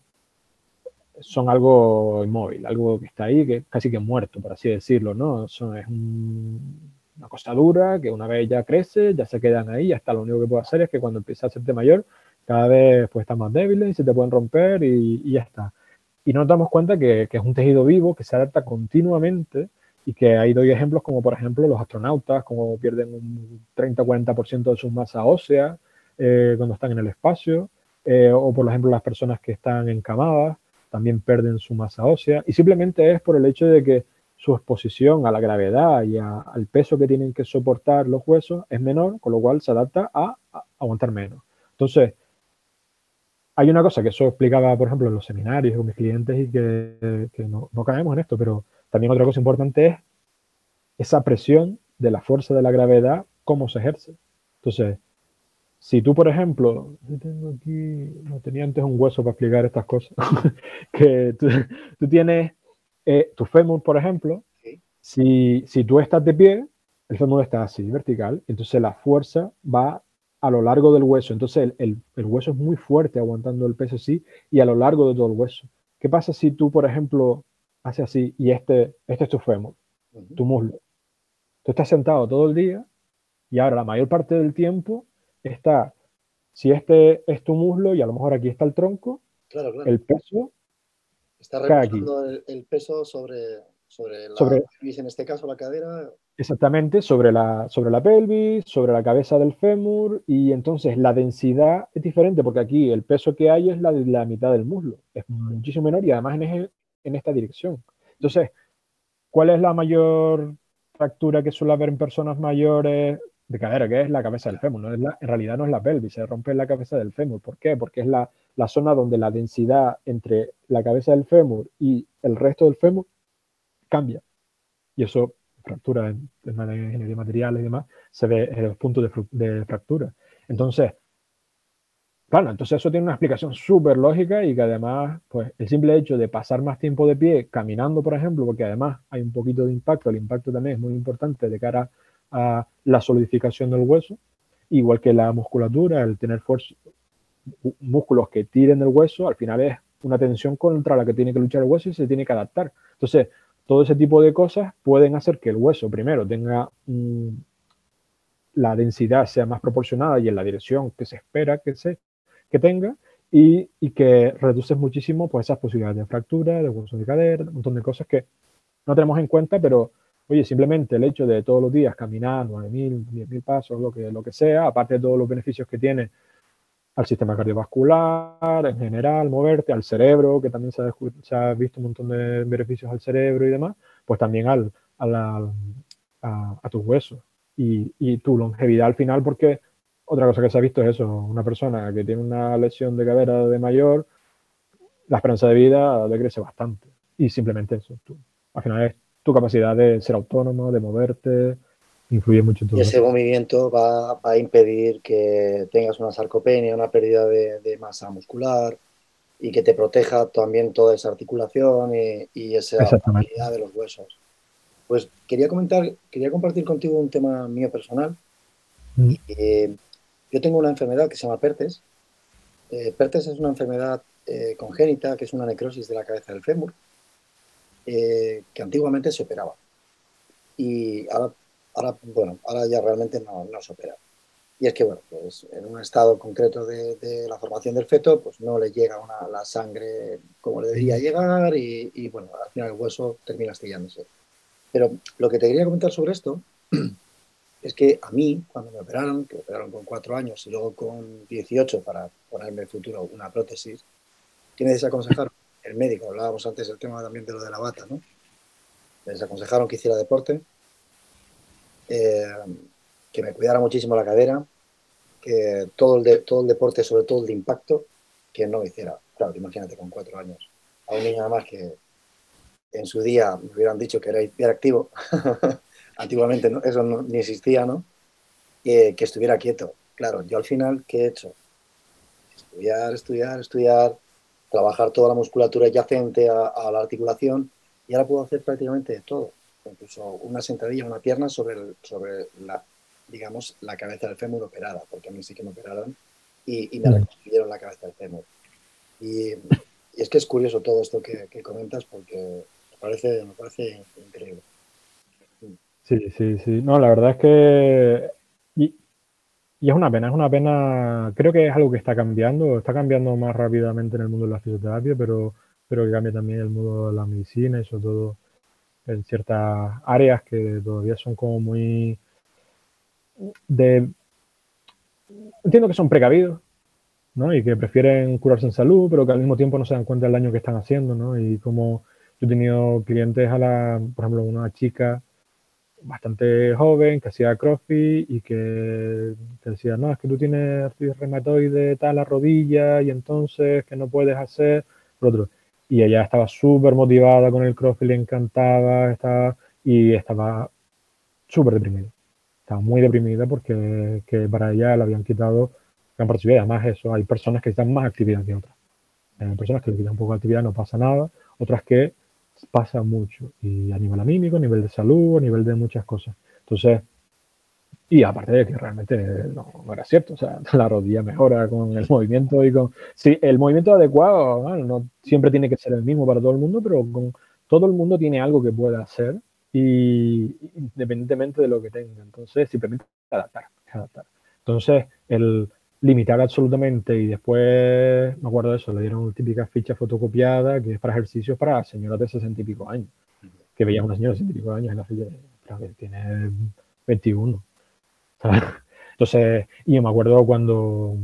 son algo inmóvil, algo que está ahí, que casi que muerto, por así decirlo, ¿no? Son, es una cosa dura que una vez ya crece, ya se quedan ahí, hasta lo único que puede hacer es que cuando empieza a hacerte mayor, cada vez pues están más débiles y se te pueden romper y, y ya está. Y nos damos cuenta que, que, es un tejido vivo que se adapta continuamente y que ahí doy ejemplos como por ejemplo los astronautas, como pierden un 30-40% de su masa ósea eh, cuando están en el espacio, eh, o por ejemplo las personas que están encamadas también pierden su masa ósea, y simplemente es por el hecho de que su exposición a la gravedad y al peso que tienen que soportar los huesos es menor, con lo cual se adapta a, aguantar menos. Entonces, hay una cosa que eso explicaba, por ejemplo, en los seminarios con mis clientes y que, no, caemos en esto, pero también otra cosa importante es esa presión de la fuerza de la gravedad, cómo se ejerce. Entonces, si tú, por ejemplo, tengo aquí, no tenía antes un hueso para explicar estas cosas, que tú, tienes eh, tu fémur, por ejemplo, si, si tú estás de pie, el fémur está así, vertical, entonces la fuerza va a lo largo del hueso. Entonces el, el, hueso es muy fuerte aguantando el peso así y a lo largo de todo el hueso. ¿Qué pasa si tú, por ejemplo, hace así y este, este es tu fémur, tu muslo. Tú estás sentado todo el día y ahora la mayor parte del tiempo está, si este es tu muslo y a lo mejor aquí está el tronco, el peso está reposando el, el, peso sobre, sobre la sobre, pelvis, en este caso la cadera. Exactamente, sobre la, sobre la pelvis, sobre la cabeza del fémur y entonces la densidad es diferente porque aquí el peso que hay es la de la mitad del muslo, es muchísimo menor y además en, en esta dirección. Entonces, ¿cuál es la mayor fractura que suele haber en personas mayores de cadera? Que es la cabeza del fémur. No en realidad no es la pelvis, se rompe la cabeza del fémur. ¿Por qué? Porque es la, la zona donde la densidad entre la cabeza del fémur y el resto del fémur cambia. Y eso, fractura en, en ingeniería de materiales y demás, se ve en los puntos de fractura. Entonces, Claro, entonces eso tiene una explicación súper lógica y que además, pues el simple hecho de pasar más tiempo de pie caminando, por ejemplo, porque además hay un poquito de impacto, el impacto también es muy importante de cara a la solidificación del hueso, igual que la musculatura, el tener músculos que tiren del hueso, al final es una tensión contra la que tiene que luchar el hueso y se tiene que adaptar. Entonces, todo ese tipo de cosas pueden hacer que el hueso, primero, tenga la densidad sea más proporcionada y en la dirección que se espera que, se, que tenga, y, y, que reduces muchísimo pues, esas posibilidades de fractura, de hueso de cadera, un montón de cosas que no tenemos en cuenta, pero oye, simplemente el hecho de todos los días caminar 9.000, 10.000 pasos, lo que, lo que sea, aparte de todos los beneficios que tiene al sistema cardiovascular, en general, moverte, al cerebro, que también se ha, se ha visto un montón de beneficios al cerebro y demás, pues también al, a, a, tus huesos y, y, tu longevidad al final, porque otra cosa que se ha visto es eso, una persona que tiene una lesión de cadera de mayor, la esperanza de vida decrece bastante. Y simplemente eso, tú, al final es tu capacidad de ser autónomo, de moverte, influye mucho en todo. Y ese movimiento va, a impedir que tengas una sarcopenia, una pérdida de, masa muscular y que te proteja también toda esa articulación y, esa movilidad de los huesos. Pues quería comentar, quería compartir contigo un tema mío personal. Mm. Yo tengo una enfermedad que se llama PERTES. Eh, PERTES es una enfermedad eh, congénita que es una necrosis de la cabeza del fémur eh, que antiguamente se operaba. Y ahora, ahora, bueno, ahora ya realmente no, no, se opera. Y es que, bueno, pues en un estado concreto de, la formación del feto, pues no le llega una, la sangre como le debería llegar y, y, bueno, al final el hueso termina astillándose. Pero lo que te quería comentar sobre esto es que a mí, cuando me operaron, que me operaron con cuatro años y luego con 18 para ponerme en el futuro una prótesis, ¿qué me desaconsejaron? el médico, hablábamos antes del tema también de lo de la bata, ¿no? Les aconsejaron que hiciera deporte, eh, que me cuidara muchísimo la cadera, que todo el, de, todo el deporte, sobre todo el de impacto, que no hiciera. Claro, imagínate con cuatro años. A un niño nada más que en su día me hubieran dicho que era hiperactivo, antiguamente eso no, ni existía, ¿no? que estuviera quieto. Claro, yo al final, ¿qué he hecho? Estudiar, estudiar, estudiar, trabajar toda la musculatura adyacente a, la articulación y ahora puedo hacer prácticamente todo. Incluso una sentadilla, una pierna sobre, sobre la, digamos, la cabeza del fémur operada, porque a mí sí que me operaron y, me reconstruyeron la cabeza del fémur. Y, es que es curioso todo esto que, comentas porque me parece, me parece increíble. Sí, sí, sí. No, la verdad es que y es una pena, es una pena, creo que es algo que está cambiando, está cambiando más rápidamente en el mundo de la fisioterapia, pero, pero que cambia también el mundo de la medicina y sobre todo en ciertas áreas que todavía son como muy de... Entiendo que son precavidos, ¿no? Y que prefieren curarse en salud, pero que al mismo tiempo no se dan cuenta del daño que están haciendo, ¿no? Y como yo he tenido clientes a la, por ejemplo, una chica bastante joven, que hacía crossfit y que te decía, no, es que tú tienes artritis reumatoide tal la rodilla y entonces que no puedes hacer lo otro. Y ella estaba súper motivada con el crossfit, le encantaba, estaba, y estaba súper deprimida. Estaba muy deprimida porque que para ella le habían quitado gran de Además, eso, hay personas que necesitan más actividad que otras. Hay personas que le quitan un poco de actividad, no pasa nada. Otras que pasa mucho, y a nivel anímico, a nivel de salud, a nivel de muchas cosas. Entonces, y aparte de que realmente no, era cierto, o sea, la rodilla mejora con el movimiento y con... Sí, el movimiento adecuado no siempre tiene que ser el mismo para todo el mundo, pero todo el mundo tiene algo que pueda hacer y independientemente de lo que tenga. Entonces, simplemente adaptar, adaptar. Entonces, el, limitar absolutamente y después, me acuerdo de eso, le dieron una típica ficha fotocopiada que es para ejercicios para señoras de 60 y pico años. Que veías una señora de 60 y pico años en la ficha, que tiene 21. Entonces, y yo me acuerdo cuando,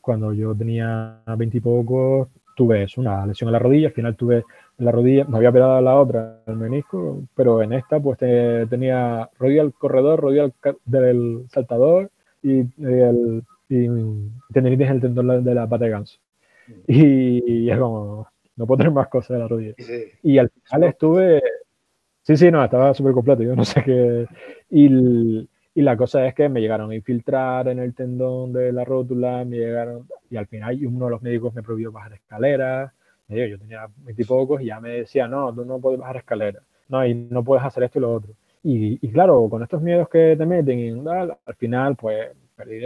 cuando yo tenía 20 y pocos, tuve eso, una lesión en la rodilla, al final tuve en la rodilla, me había operado la otra, el menisco, pero en esta pues tenía rodilla al corredor, rodilla del saltador y el y tendinitis en el tendón de la pata de ganso. Mm. Y, es como, no puedo tener más cosas de la rodilla. Y al final estuve, sí, sí, no, estaba súper completo, yo no sé qué. Y, y, la cosa es que me llegaron a infiltrar en el tendón de la rótula, me llegaron, y al final uno de los médicos me prohibió bajar escaleras. Yo tenía veintipocos y ya me decía, no, tú no puedes bajar escaleras, no, y no puedes hacer esto y lo otro. Y, claro, con estos miedos que te meten, al final, pues perdí,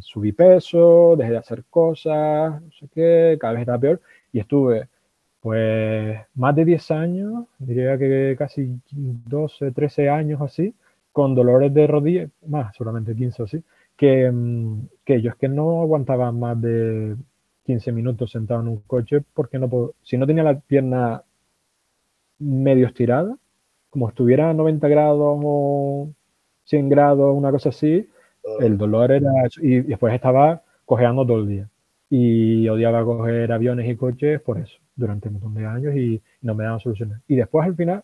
subí peso, dejé de hacer cosas, no sé qué, cada vez estaba peor. Y estuve, pues, más de 10 años, diría que casi 12, 13 años así, con dolores de rodilla, más, solamente 15 o así, que, mm, que yo es que no aguantaba más de 15 minutos sentado en un coche porque no puedo, si no tenía la pierna medio estirada, como estuviera a 90 grados o 100 grados, una cosa así, el dolor era... Y después estaba cojeando todo el día. Y odiaba coger aviones y coches por eso, durante un montón de años y, no me daban soluciones. Y después al final,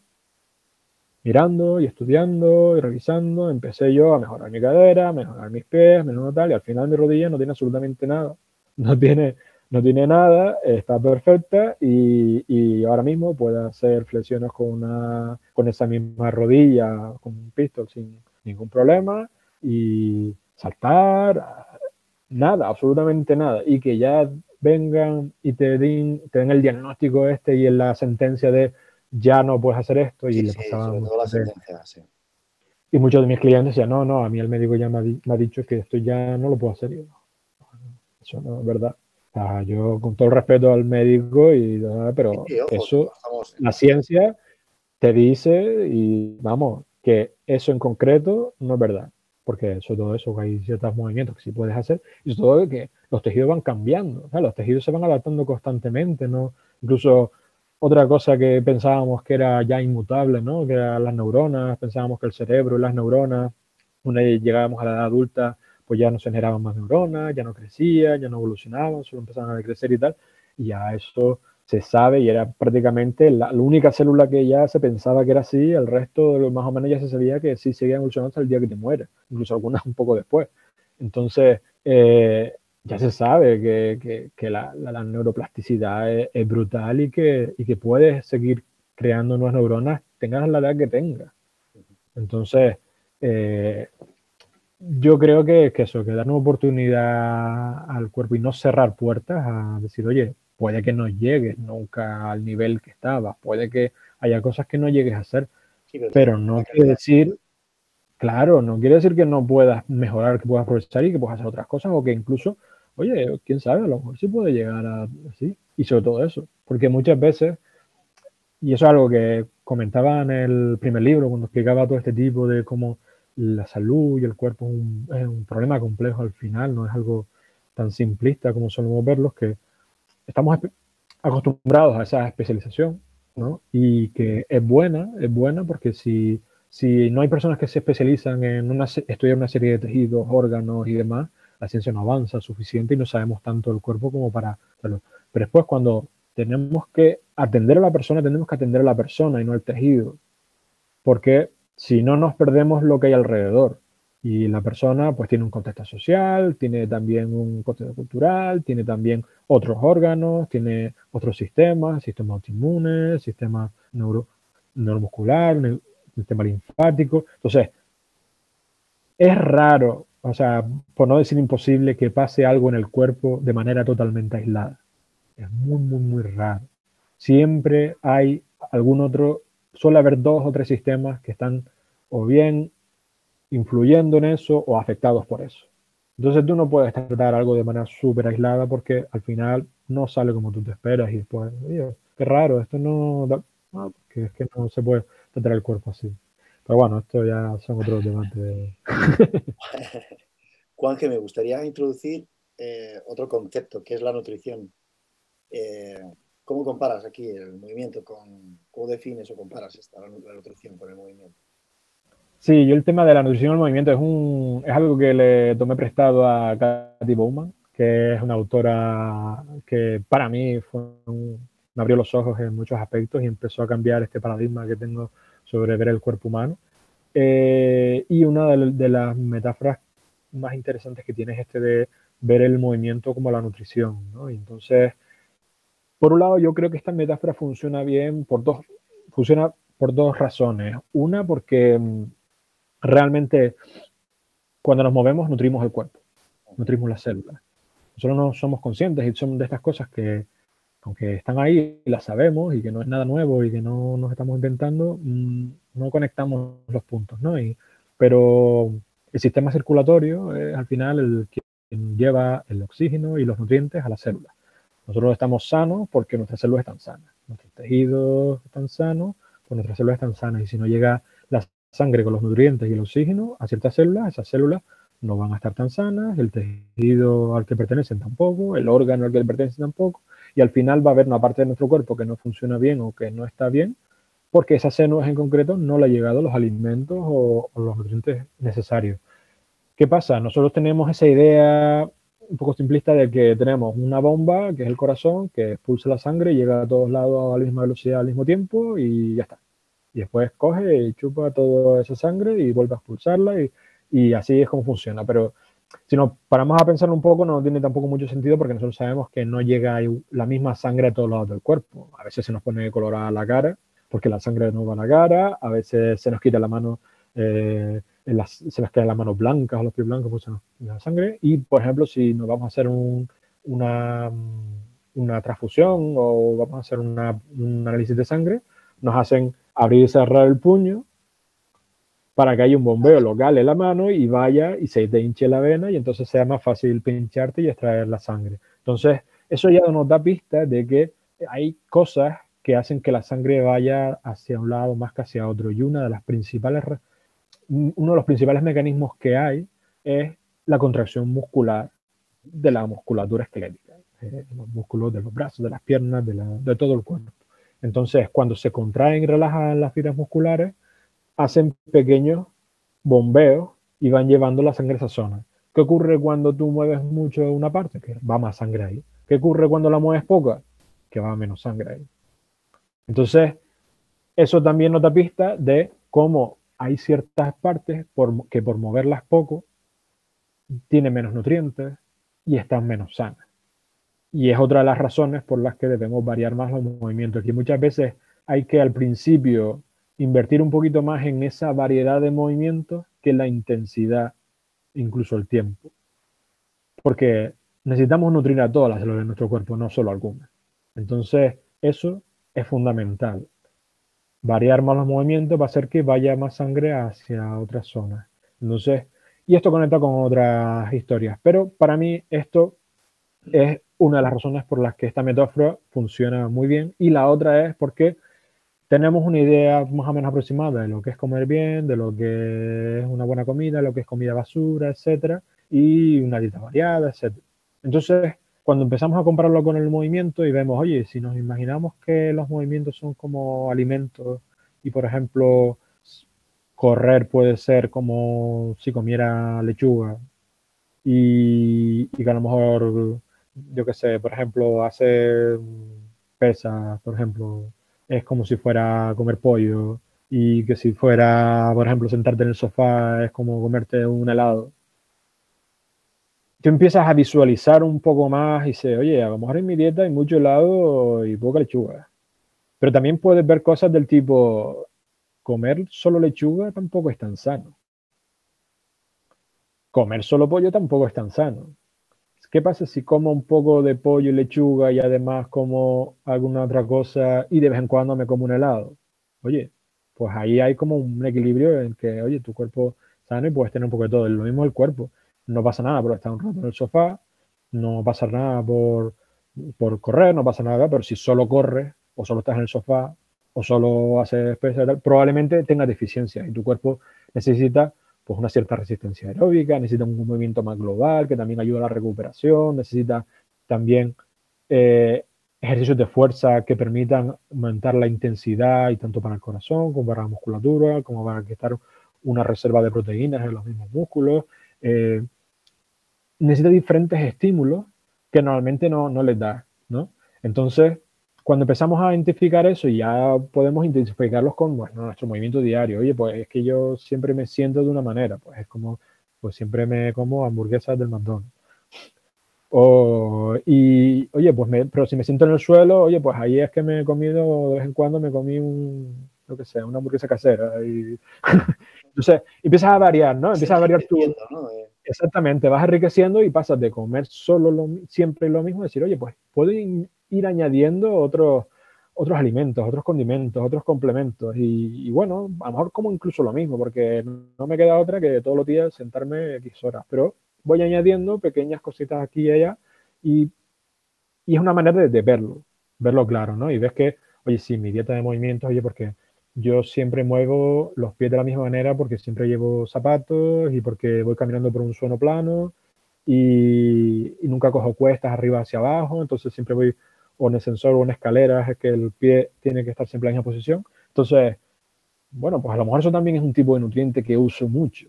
mirando y estudiando y revisando, empecé yo a mejorar mi cadera, mejorar mis pies, menos tal, y al final mi rodilla no tiene absolutamente nada. No tiene no tiene nada, está perfecta y, ahora mismo puede hacer flexiones con, una, con esa misma rodilla, con un pistol sin ningún problema y saltar, nada, absolutamente nada. Y que ya vengan y te den, te den el diagnóstico este y en la sentencia de ya no puedes hacer esto y le la sentencia, sí. Y muchos de mis clientes decían, no, no, a mí el médico ya me ha, dicho que esto ya no lo puedo hacer. eso no es verdad yo con todo el respeto al médico, y, pero eso, la ciencia te dice, y vamos, que eso en concreto no es verdad, porque eso, todo eso, hay ciertos movimientos que sí puedes hacer, y todo que los tejidos van cambiando, los tejidos se van adaptando constantemente, ¿no? Incluso otra cosa que pensábamos que era ya inmutable, ¿no? Que eran las neuronas, pensábamos que el cerebro y las neuronas, una vez llegábamos a la edad adulta, pues ya no se generaban más neuronas, ya no crecían, ya no evolucionaban, solo empezaban a decrecer y tal. Y ya eso se sabe y era prácticamente la, única célula que ya se pensaba que era así, el resto más o menos ya se sabía que sí seguía evolucionando hasta el día que te mueres, incluso algunas un poco después. Entonces, eh, ya se sabe que, que, la, la, neuroplasticidad es, brutal y que, y que puedes seguir creando nuevas neuronas, tengas la edad que tengas. Entonces, eh, yo creo que, que eso, que dar una oportunidad al cuerpo y no cerrar puertas a decir, oye, puede que no llegues nunca al nivel que estabas, puede que haya cosas que no llegues a hacer, pero, no quiere decir, claro, no quiere decir que no puedas mejorar, que puedas aprovechar y que puedas hacer otras cosas o que incluso, oye, quién sabe, a lo mejor sí puede llegar a así, y sobre todo eso, porque muchas veces, y eso es algo que comentaba en el primer libro, cuando explicaba todo este tipo de cómo la salud y el cuerpo es un, problema complejo al final, no es algo tan simplista como solemos verlos, que estamos acostumbrados a esa especialización, ¿no? Y que es buena, es buena porque si, si no hay personas que se especializan en una, estudiar una serie de tejidos, órganos y demás, la ciencia no avanza suficiente y no sabemos tanto del cuerpo como para. Pero después cuando tenemos que atender a la persona, tenemos que atender a la persona y no al tejido. Porque si no nos perdemos lo que hay alrededor. Y la persona pues tiene un contexto social, tiene también un contexto cultural, tiene también otros órganos, tiene otros sistemas, sistema autoinmune, sistema neuro, neuromuscular, sistema linfático. Entonces, es raro, o sea, por no decir imposible, que pase algo en el cuerpo de manera totalmente aislada. Es muy, muy, muy raro. Siempre hay algún otro suele haber dos o tres sistemas que están o bien influyendo en eso o afectados por eso. Entonces tú no puedes tratar algo de manera súper aislada porque al final no sale como tú te esperas y después, oye, qué raro, esto no, que es que no se puede tratar el cuerpo así. Pero bueno, esto ya son otros debates. Juan, que me gustaría introducir eh, otro concepto, que es la nutrición. Eh, ¿Cómo comparas aquí el movimiento con, cómo defines o comparas esta, la, nutrición con el movimiento? Sí, yo el tema de la nutrición y el movimiento es, un, es algo que le tomé prestado a Cathy Bowman, que es una autora que para mí fue me abrió los ojos en muchos aspectos y empezó a cambiar este paradigma que tengo sobre ver el cuerpo humano. Eh, y una de, de, las metáforas más interesantes que tiene es este de ver el movimiento como la nutrición. ¿no? Y entonces, por un lado, yo creo que esta metáfora funciona bien por dos, funciona por dos razones. Una, porque mm, realmente cuando nos movemos nutrimos el cuerpo, nutrimos las células. Nosotros no somos conscientes y son de estas cosas que, aunque están ahí, las sabemos y que no es nada nuevo y que no nos estamos inventando, mm, no conectamos los puntos, ¿no? Y, pero el sistema circulatorio es al final el que lleva el oxígeno y los nutrientes a las células. Nosotros estamos sanos porque nuestras células están sanas, nuestros tejidos están sanos, pues nuestras células están sanas y si no llega sangre con los nutrientes y el oxígeno a ciertas células, esas células no van a estar tan sanas, el tejido al que pertenecen tampoco, el órgano al que pertenecen tampoco, y al final va a haber una parte de nuestro cuerpo que no funciona bien o que no está bien, porque esa células en concreto no le ha llegado los alimentos o, los nutrientes necesarios. ¿Qué pasa? Nosotros tenemos esa idea un poco simplista de que tenemos una bomba, que es el corazón, que expulsa la sangre, llega a todos lados a la misma velocidad al mismo tiempo y ya está. Después coge y chupa toda esa sangre y vuelve a expulsarla y y así es como funciona. Pero si nos paramos a pensar un poco, no tiene tampoco mucho sentido porque nosotros sabemos que no llega la misma sangre a todos lados del cuerpo. A veces se nos pone colorada la cara porque la sangre no va a la cara, a veces se nos quita la mano, eh, se nos quedan las manos blancas o los pies blancos pues se nos la sangre. Y, por ejemplo, si nos vamos a hacer una, una transfusión o vamos a hacer un análisis de sangre, nos hacen abrir y cerrar el puño para que haya un bombeo local en la mano y vaya y se te hinche la vena y entonces sea más fácil pincharte y extraer la sangre. Entonces, eso ya nos da pista de que hay cosas que hacen que la sangre vaya hacia un lado más que hacia otro. Y una de las principales, uno de los principales mecanismos que hay es la contracción muscular de la musculatura esquelética, eh, los músculos de los brazos, de las piernas, de, de todo el cuerpo. Entonces, cuando se contraen y relajan las fibras musculares, hacen pequeños bombeos y van llevando la sangre a esa zona. ¿Qué ocurre cuando tú mueves mucho una parte? Que va más sangre ahí. ¿Qué ocurre cuando la mueves poca? Que va menos sangre ahí. Entonces, eso también nos da pista de cómo hay ciertas partes que por moverlas poco tienen menos nutrientes y están menos sanas. Y es otra de las razones por las que debemos variar más los movimientos. Que muchas veces hay que al principio invertir un poquito más en esa variedad de movimientos que la intensidad, incluso el tiempo. Porque necesitamos nutrir a todas las células de nuestro cuerpo, no solo algunas. Entonces, eso es fundamental. Variar más los movimientos va a hacer que vaya más sangre hacia otras zonas. Entonces, y esto conecta con otras historias. Pero para mí esto es una de las razones por las que esta metáfora funciona muy bien. Y la otra es porque tenemos una idea más o menos aproximada de lo que es comer bien, de lo que es una buena comida, lo que es comida basura, etcétera, y una dieta variada, etcétera. Entonces, cuando empezamos a compararlo con el movimiento y vemos, oye, si nos imaginamos que los movimientos son como alimentos y, por ejemplo, correr puede ser como si comiera lechuga y, y que a lo mejor, yo qué sé, por ejemplo, hacer pesas, por ejemplo, es como si fuera comer pollo y que si fuera, por ejemplo, sentarte en el sofá es como comerte un helado. Tú empiezas a visualizar un poco más y dices, oye, a lo mejor en mi dieta hay mucho helado y poca lechuga. Pero también puedes ver cosas del tipo, comer solo lechuga tampoco es tan sano. Comer solo pollo tampoco es tan sano. ¿Qué pasa si como un poco de pollo y lechuga y además como alguna otra cosa y de vez en cuando me como un helado? Oye, pues ahí hay como un equilibrio en que, oye, tu cuerpo sano y puedes tener un poco de todo. Lo mismo el cuerpo. No pasa nada por estar un rato en el sofá, no pasa nada por, por correr, no pasa nada, pero si solo corres o solo estás en el sofá o solo haces pesas, probablemente tengas deficiencia y tu cuerpo necesita pues una cierta resistencia aeróbica, necesita un movimiento más global que también ayuda a la recuperación, necesita también eh, ejercicios de fuerza que permitan aumentar la intensidad y tanto para el corazón como para la musculatura, como para quitar una reserva de proteínas en los mismos músculos. Eh, necesita diferentes estímulos que normalmente no, no les da, ¿no? Entonces, cuando empezamos a identificar eso, ya podemos identificarlos con bueno, nuestro movimiento diario. Oye, pues es que yo siempre me siento de una manera, pues es como, pues siempre me como hamburguesas del McDonald's. O, y, oye, pues me, pero si me siento en el suelo, oye, pues ahí es que me he comido, de vez en cuando me comí un, lo que sea, una hamburguesa casera. Y, entonces, empiezas a variar, ¿no? Empiezas a variar tu... ¿no? Eh. Exactamente, vas enriqueciendo y pasas de comer solo lo, siempre lo mismo, decir, oye, pues puedo ir añadiendo otros otros alimentos, otros condimentos, otros complementos. Y, bueno, a lo mejor como incluso lo mismo, porque no me queda otra que todos los días sentarme X horas. Pero voy añadiendo pequeñas cositas aquí y allá y, y es una manera de, verlo, verlo claro, ¿no? Y ves que, oye, sí, mi dieta de movimientos, oye, porque yo siempre muevo los pies de la misma manera porque siempre llevo zapatos y porque voy caminando por un suelo plano y, y nunca cojo cuestas arriba hacia abajo, entonces siempre voy o en ascensor o en escaleras, es que el pie tiene que estar siempre en la misma posición. Entonces, bueno, pues a lo mejor eso también es un tipo de nutriente que uso mucho.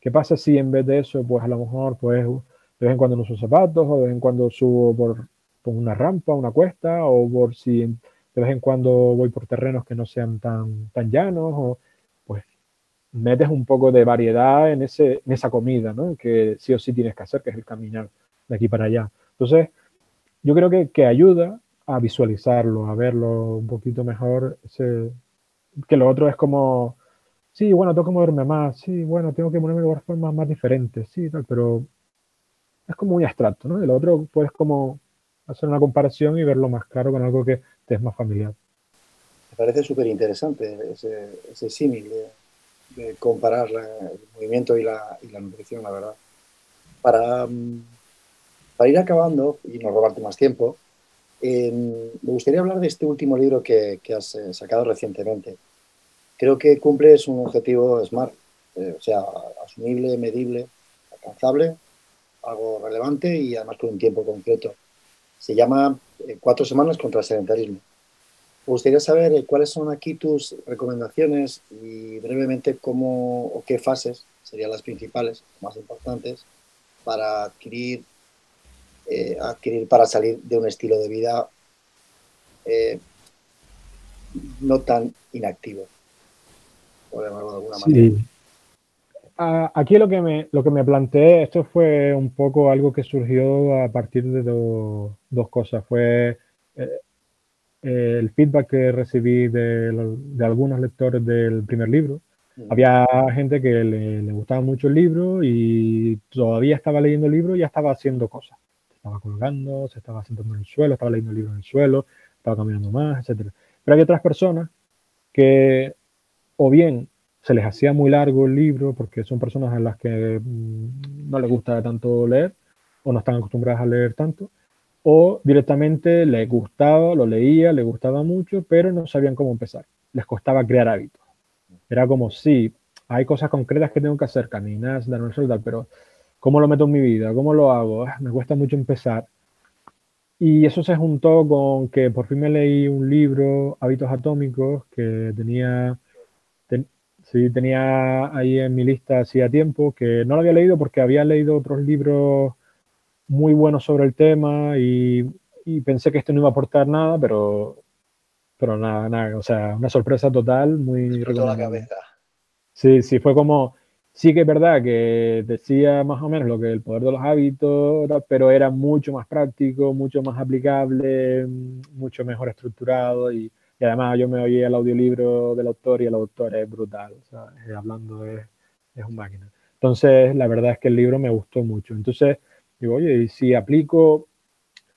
¿Qué pasa si en vez de eso, pues a lo mejor, pues de vez en cuando no uso zapatos o de vez en cuando subo por, por una rampa, una cuesta o por si de vez en cuando voy por terrenos que no sean tan, tan llanos o pues metes un poco de variedad en, ese, en esa comida, ¿no? Que sí o sí tienes que hacer, que es el caminar de aquí para allá. Entonces, yo creo que, que ayuda a visualizarlo, a verlo un poquito mejor. Ese, que lo otro es como, sí, bueno, tengo que moverme más, sí, bueno, tengo que moverme de formas más diferentes, sí, tal, pero es como muy abstracto, ¿no? El otro puedes como hacer una comparación y verlo más claro con algo que te es más familiar. Me parece súper interesante ese, símil de, comparar el movimiento y la, y la nutrición, la verdad. Para, mm, para ir acabando y no robarte más tiempo, em, me gustaría hablar de este último libro que, has eh, sacado recientemente. Creo que cumples un objetivo SMART, eh, o sea, asumible, medible, alcanzable, algo relevante y además con un tiempo concreto. Se llama eh, Cuatro semanas contra el sedentarismo. Me gustaría saber cuáles son aquí tus recomendaciones y brevemente cómo o qué fases serían las principales, más importantes, para adquirir eh, adquirir para salir de un estilo de vida eh, no tan inactivo, por llamarlo de alguna manera. Aquí lo que, me, lo que me planteé, esto fue un poco algo que surgió a partir de dos cosas. Fue eh, el feedback que recibí de, de, algunos lectores del primer libro. Mm. Había gente que le, le, gustaba mucho el libro y todavía estaba leyendo el libro y ya estaba haciendo cosas estaba colgando, se estaba sentando en el suelo, estaba leyendo el libro en el suelo, estaba caminando más, etc. Pero hay otras personas que o bien se les hacía muy largo el libro porque son personas a las que mm, no les gusta tanto leer o no están acostumbradas a leer tanto, o directamente les gustaba, lo leía, les gustaba mucho, pero no sabían cómo empezar. Les costaba crear hábitos. Era como, sí, hay cosas concretas que tengo que hacer, caminar, dar un soldar, pero ¿Cómo lo meto en mi vida? ¿Cómo lo hago? Ah, me cuesta mucho empezar. Y eso se juntó con que por fin me leí un libro, Hábitos Atómicos, que tenía, sí, tenía ahí en mi lista hacía tiempo, que no lo había leído porque había leído otros libros muy buenos sobre el tema y, y pensé que esto no iba a aportar nada, pero, pero nada, nada, o sea, una sorpresa total, muy... la cabeza. Sí, sí, fue como Sí que es verdad que decía más o menos lo que el poder de los hábitos, pero era mucho más práctico, mucho más aplicable, mucho mejor estructurado y, además yo me oí el audiolibro del autor y el autor es brutal, o sea, hablando es, es un máquina. Entonces, la verdad es que el libro me gustó mucho. Entonces, digo, oye, y si aplico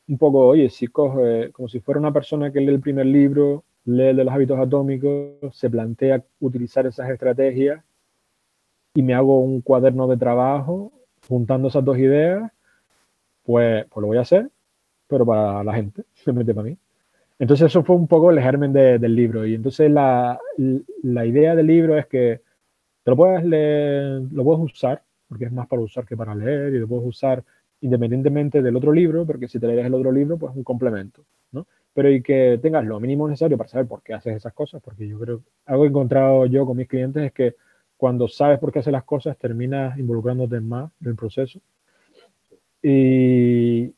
un poco, oye, si coge, como si fuera una persona que lee el primer libro, lee el de los hábitos atómicos, se plantea utilizar esas estrategias y me hago un cuaderno de trabajo juntando esas dos ideas, pues, pues lo voy a hacer, pero para la gente, simplemente para mí. Entonces eso fue un poco el germen del libro. Y entonces la, la, idea del libro es que te lo puedes leer, lo puedes usar, porque es más para usar que para leer, y lo puedes usar independientemente del otro libro, porque si te lees el otro libro, pues es un complemento, ¿no? Pero y que tengas lo mínimo necesario para saber por qué haces esas cosas, porque yo creo, algo que he encontrado yo con mis clientes es que cuando sabes por qué hacer las cosas, terminas involucrándote más en el proceso. Y,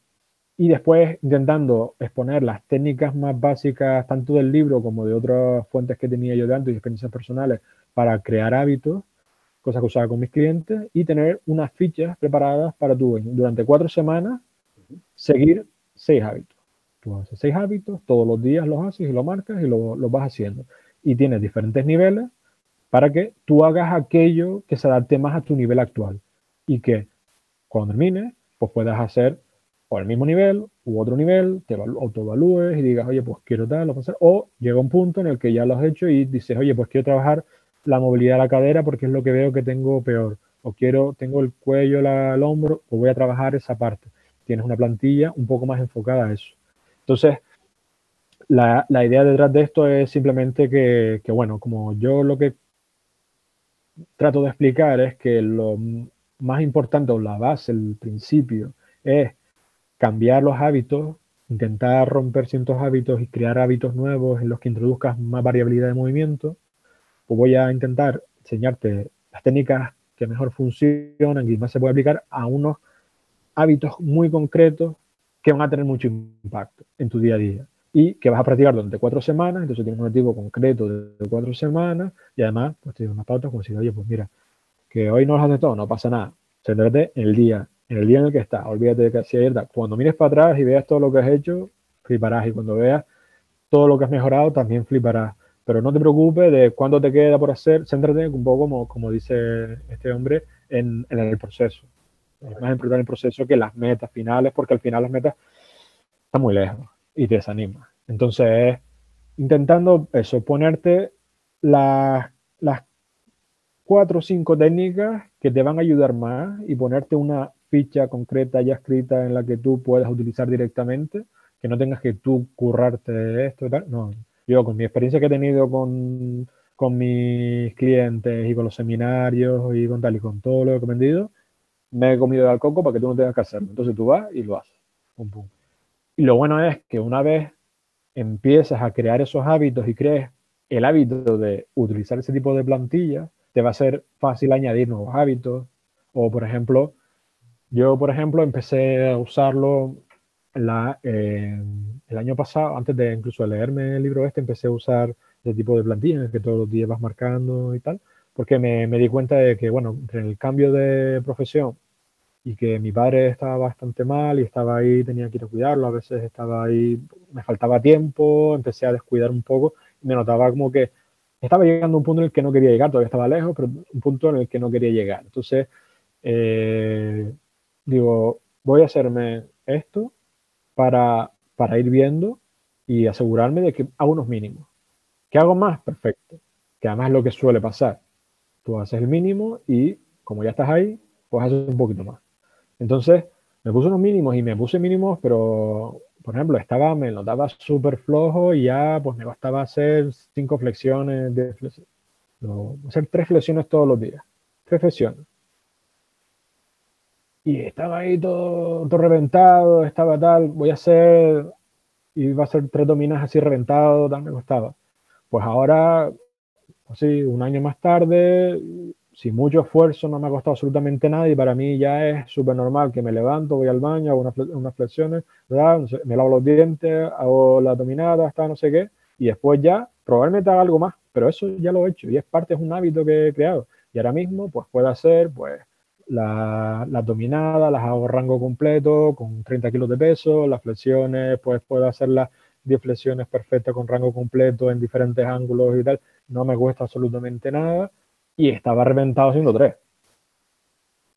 y después intentando exponer las técnicas más básicas, tanto del libro como de otras fuentes que tenía yo de antes y experiencias personales, para crear hábitos, cosas que usaba con mis clientes, y tener unas fichas preparadas para tú, durante cuatro semanas, seguir seis hábitos. Tú haces seis hábitos, todos los días los haces y lo marcas y lo, lo vas haciendo. Y tienes diferentes niveles para que tú hagas aquello que se adapte más a tu nivel actual y que cuando termines, pues puedas hacer o al mismo nivel u otro nivel, te autoevalúes y digas, oye, pues quiero tal, o pasar. O llega un punto en el que ya lo has hecho y dices, oye, pues quiero trabajar la movilidad de la cadera porque es lo que veo que tengo peor. O quiero, tengo el cuello, el hombro, o voy a trabajar esa parte. Tienes una plantilla un poco más enfocada a eso. Entonces, la, la idea detrás de esto es simplemente que, que, bueno, como yo lo que trato de explicar es que lo más importante o la base, el principio, es cambiar los hábitos, intentar romper ciertos hábitos y crear hábitos nuevos en los que introduzcas más variabilidad de movimiento, pues voy a intentar enseñarte las técnicas que mejor funcionan y más se puede aplicar a unos hábitos muy concretos que van a tener mucho impacto en tu día a día y que vas a practicar durante cuatro semanas, entonces tienes un objetivo concreto de cuatro semanas y además pues tienes unas pautas como si, oye, pues mira, que hoy no lo haces todo, no pasa nada, céntrate en el día, en el día en el que estás. Olvídate de que así verdad. Cuando mires para atrás y veas todo lo que has hecho, fliparás. Y cuando veas todo lo que has mejorado, también fliparás. Pero no te preocupes de cuánto te queda por hacer. Céntrate un poco, como, como dice este hombre, en, en el proceso. Es más importante el proceso que las metas finales, porque al final las metas están muy lejos y te desanima. Entonces, intentando eso, ponerte las, las cuatro o cinco técnicas que te van a ayudar más y ponerte una ficha concreta ya escrita en la que tú puedas utilizar directamente, que no tengas que tú currarte esto y tal. No, yo con mi experiencia que he tenido con, con mis clientes y con los seminarios y con tal y con todo lo que he vendido, me he comido al coco para que tú no tengas que hacerlo. Entonces tú vas y lo haces. Y lo bueno es que una vez empiezas a crear esos hábitos y crees el hábito de utilizar ese tipo de plantillas, te va a ser fácil añadir nuevos hábitos. O, por ejemplo, yo, por ejemplo, empecé a usarlo la, eh, el año pasado, antes de incluso leerme el libro este, empecé a usar este tipo de plantillas que todos los días vas marcando y tal, porque me, me di cuenta de que, bueno, entre el cambio de profesión y que mi padre estaba bastante mal y estaba ahí, tenía que ir a cuidarlo, a veces estaba ahí, me faltaba tiempo, empecé a descuidar un poco y me notaba como que estaba llegando a un punto en el que no quería llegar, todavía estaba lejos, pero un punto en el que no quería llegar. Entonces, eh, digo, voy a hacerme esto para, para ir viendo y asegurarme de que hago unos mínimos. ¿Qué hago más? Perfecto. Que además es lo que suele pasar. Tú haces el mínimo y como ya estás ahí, pues haces un poquito más. Entonces, me puse unos mínimos y me puse mínimos, pero, por ejemplo, estaba, me notaba súper flojo y ya pues me bastaba hacer cinco flexiones, de flexiones. hacer tres flexiones todos los días. Tres flexiones y estaba ahí todo, todo reventado, estaba tal, voy a hacer, iba a hacer tres dominas así reventado, tal me costaba. Pues ahora, así, un año más tarde, sin mucho esfuerzo, no me ha costado absolutamente nada y para mí ya es súper normal que me levanto, voy al baño, hago unas, unas flexiones, me lavo los dientes, hago la dominada, hasta no sé qué, y después ya probablemente haga algo más, pero eso ya lo he hecho y es parte, es un hábito que he creado. Y ahora mismo, pues puedo hacer, pues, las dominadas las hago rango completo con 30 kilos de peso, las flexiones, pues puedo hacer las 10 flexiones perfectas con rango completo en diferentes ángulos y tal, no me cuesta absolutamente nada y estaba reventado haciendo 3.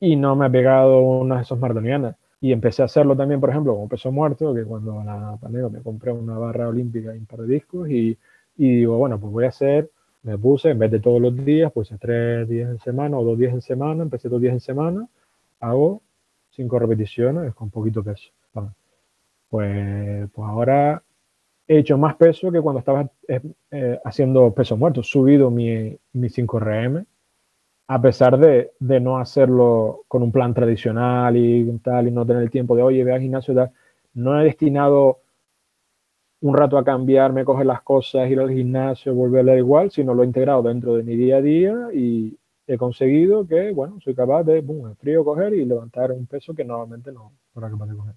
Y no me ha pegado una de esos maratonianas. Y empecé a hacerlo también, por ejemplo, con peso muerto, que cuando la pandemia me compré una barra olímpica y un par de discos y, y digo, bueno, pues voy a hacer me puse, en vez de todos los días, puse tres días en semana o dos días en semana, empecé dos días en semana, hago cinco repeticiones con poquito peso. Pues, pues ahora he hecho más peso que cuando estaba eh, eh, haciendo peso muerto, subido mi, mi 5RM, a pesar de, de, no hacerlo con un plan tradicional y tal, y no tener el tiempo de, oye, ve al gimnasio y tal, no he destinado un rato a cambiarme, coger las cosas, ir al gimnasio, volver a igual, sino lo he integrado dentro de mi día a día y he conseguido que, bueno, soy capaz de, boom, en frío coger y levantar un peso que normalmente no fuera capaz de coger.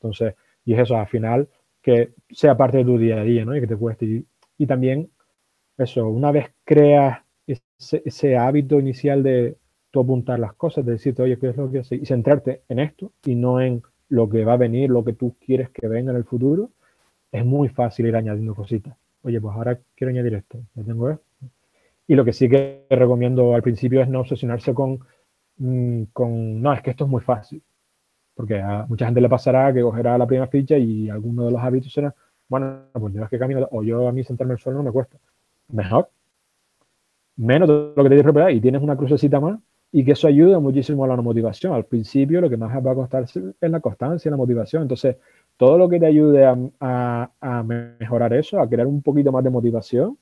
Entonces, y es eso, al final, que sea parte de tu día a día, ¿no? Y que te cueste. Y, también, eso, una vez creas ese, ese, hábito inicial de tú apuntar las cosas, de decirte, oye, ¿qué es lo que haces? Y centrarte en esto y no en lo que va a venir, lo que tú quieres que venga en el futuro, es muy fácil ir añadiendo cositas. Oye, pues ahora quiero añadir esto, ya tengo esto. Y lo que sí que recomiendo al principio es no obsesionarse con, mm, con, no, es que esto es muy fácil. Porque a mucha gente le pasará que cogerá la primera ficha y alguno de los hábitos será, bueno, pues yo es que camino, o yo a mí sentarme al suelo no me cuesta. Mejor. Menos de lo que te tienes que preparar y tienes una crucecita más y que eso ayuda muchísimo a la motivación. Al principio lo que más va a costar es la constancia, la motivación. Entonces, todo lo que te ayude a, a, mejorar eso, a crear un poquito más de motivación,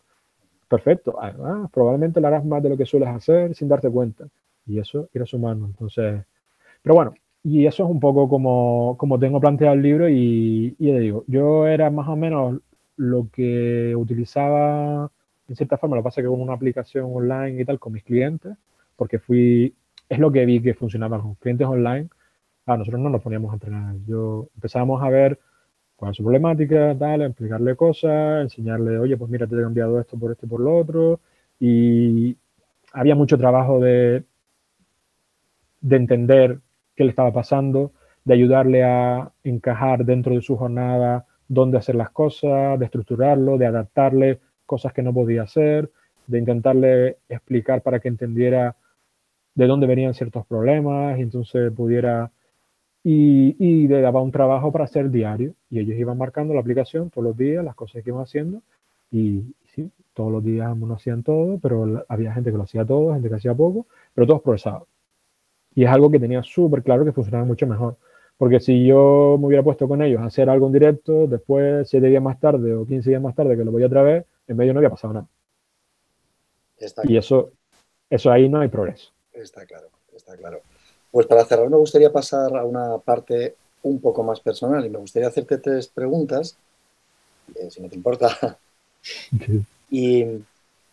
perfecto. Además, probablemente lo harás más de lo que sueles hacer sin darte cuenta. Y eso eres humano. Entonces, pero bueno, y eso es un poco como, como tengo planteado el libro y, y le digo, yo era más o menos lo que utilizaba en cierta forma, lo que pasa que con una aplicación online y tal con mis clientes, porque fui, es lo que vi que funcionaba con clientes online, a nosotros no nos poníamos a entrenar. Yo empezábamos a ver cuál es su problemática, tal, explicarle cosas, enseñarle, oye, pues mira, te he cambiado esto por esto y por lo otro, y había mucho trabajo de, de entender qué le estaba pasando, de ayudarle a encajar dentro de su jornada dónde hacer las cosas, de estructurarlo, de adaptarle cosas que no podía hacer, de intentarle explicar para que entendiera de dónde venían ciertos problemas y entonces pudiera y, le daba un trabajo para hacer diario y ellos iban marcando la aplicación todos los días, las cosas que iban haciendo y, sí, todos los días no hacían todo, pero había gente que lo hacía todo, gente que hacía poco, pero todos progresaban. Y es algo que tenía súper claro que funcionaba mucho mejor. Porque si yo me hubiera puesto con ellos a hacer algo en directo, después, siete días más tarde o 15 días más tarde que lo voy otra vez, en medio no había pasado nada. y eso, eso ahí no hay progreso. Está claro, está claro. Pues para cerrar me gustaría pasar a una parte un poco más personal y me gustaría hacerte tres preguntas, eh, si no te importa. Y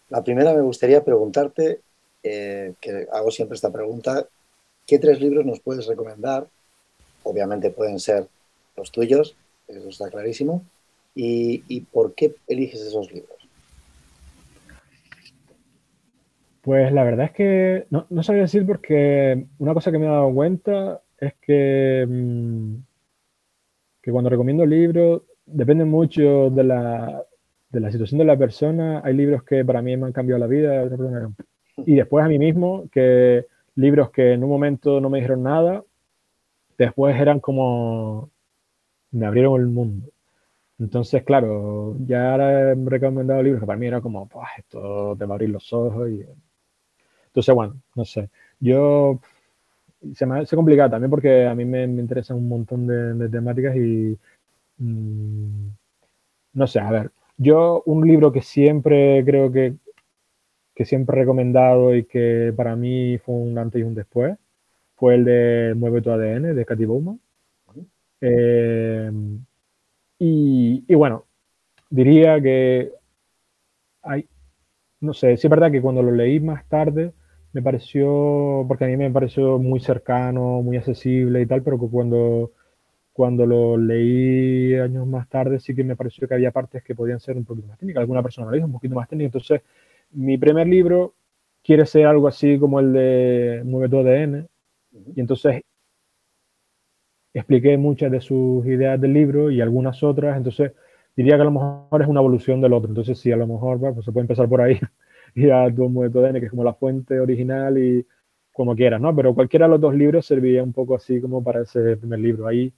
la primera me gustaría preguntarte, eh, que hago siempre esta pregunta, ¿Qué tres libros nos puedes recomendar? Obviamente pueden ser los tuyos, eso está clarísimo. ¿Y, por qué eliges esos libros? Pues la verdad es que no, no sabía decir porque una cosa que me he dado cuenta es que, mm, que cuando recomiendo libros depende mucho de la, de la situación de la persona. Hay libros que para mí me han cambiado la vida, y después a mí mismo que libros que en un momento no me dijeron nada, después eran como, me abrieron el mundo. Entonces, claro, ya he recomendado libros que para mí era como, pues esto te va a abrir los ojos. Y... Entonces, bueno, no sé. Yo se me hace complicado también porque a mí me, me interesan un montón de, temáticas y mm, no sé, a ver, yo un libro que siempre creo que que siempre he recomendado y que para mí fue un antes y un después, fue el de Mueve tu ADN de Katy Bowman. Eh, y, bueno, diría que no sé, sí es verdad que cuando lo leí más tarde me pareció, porque a mí me pareció muy cercano, muy accesible y tal, pero que cuando, cuando lo leí años más tarde sí que me pareció que había partes que podían ser un poquito más técnicas, alguna persona lo dijo un poquito más técnica, entonces mi primer libro quiere ser algo así como el de Mueve tu ADN. Y entonces expliqué muchas de sus ideas del libro y algunas otras. Entonces diría que a lo mejor es una evolución del otro. Entonces sí, a lo mejor pues, se puede empezar por ahí y a tu Mueve tu ADN, que es como la fuente original y como quieras, ¿no? Pero cualquiera de los dos libros serviría un poco así como para ese primer libro. Ahí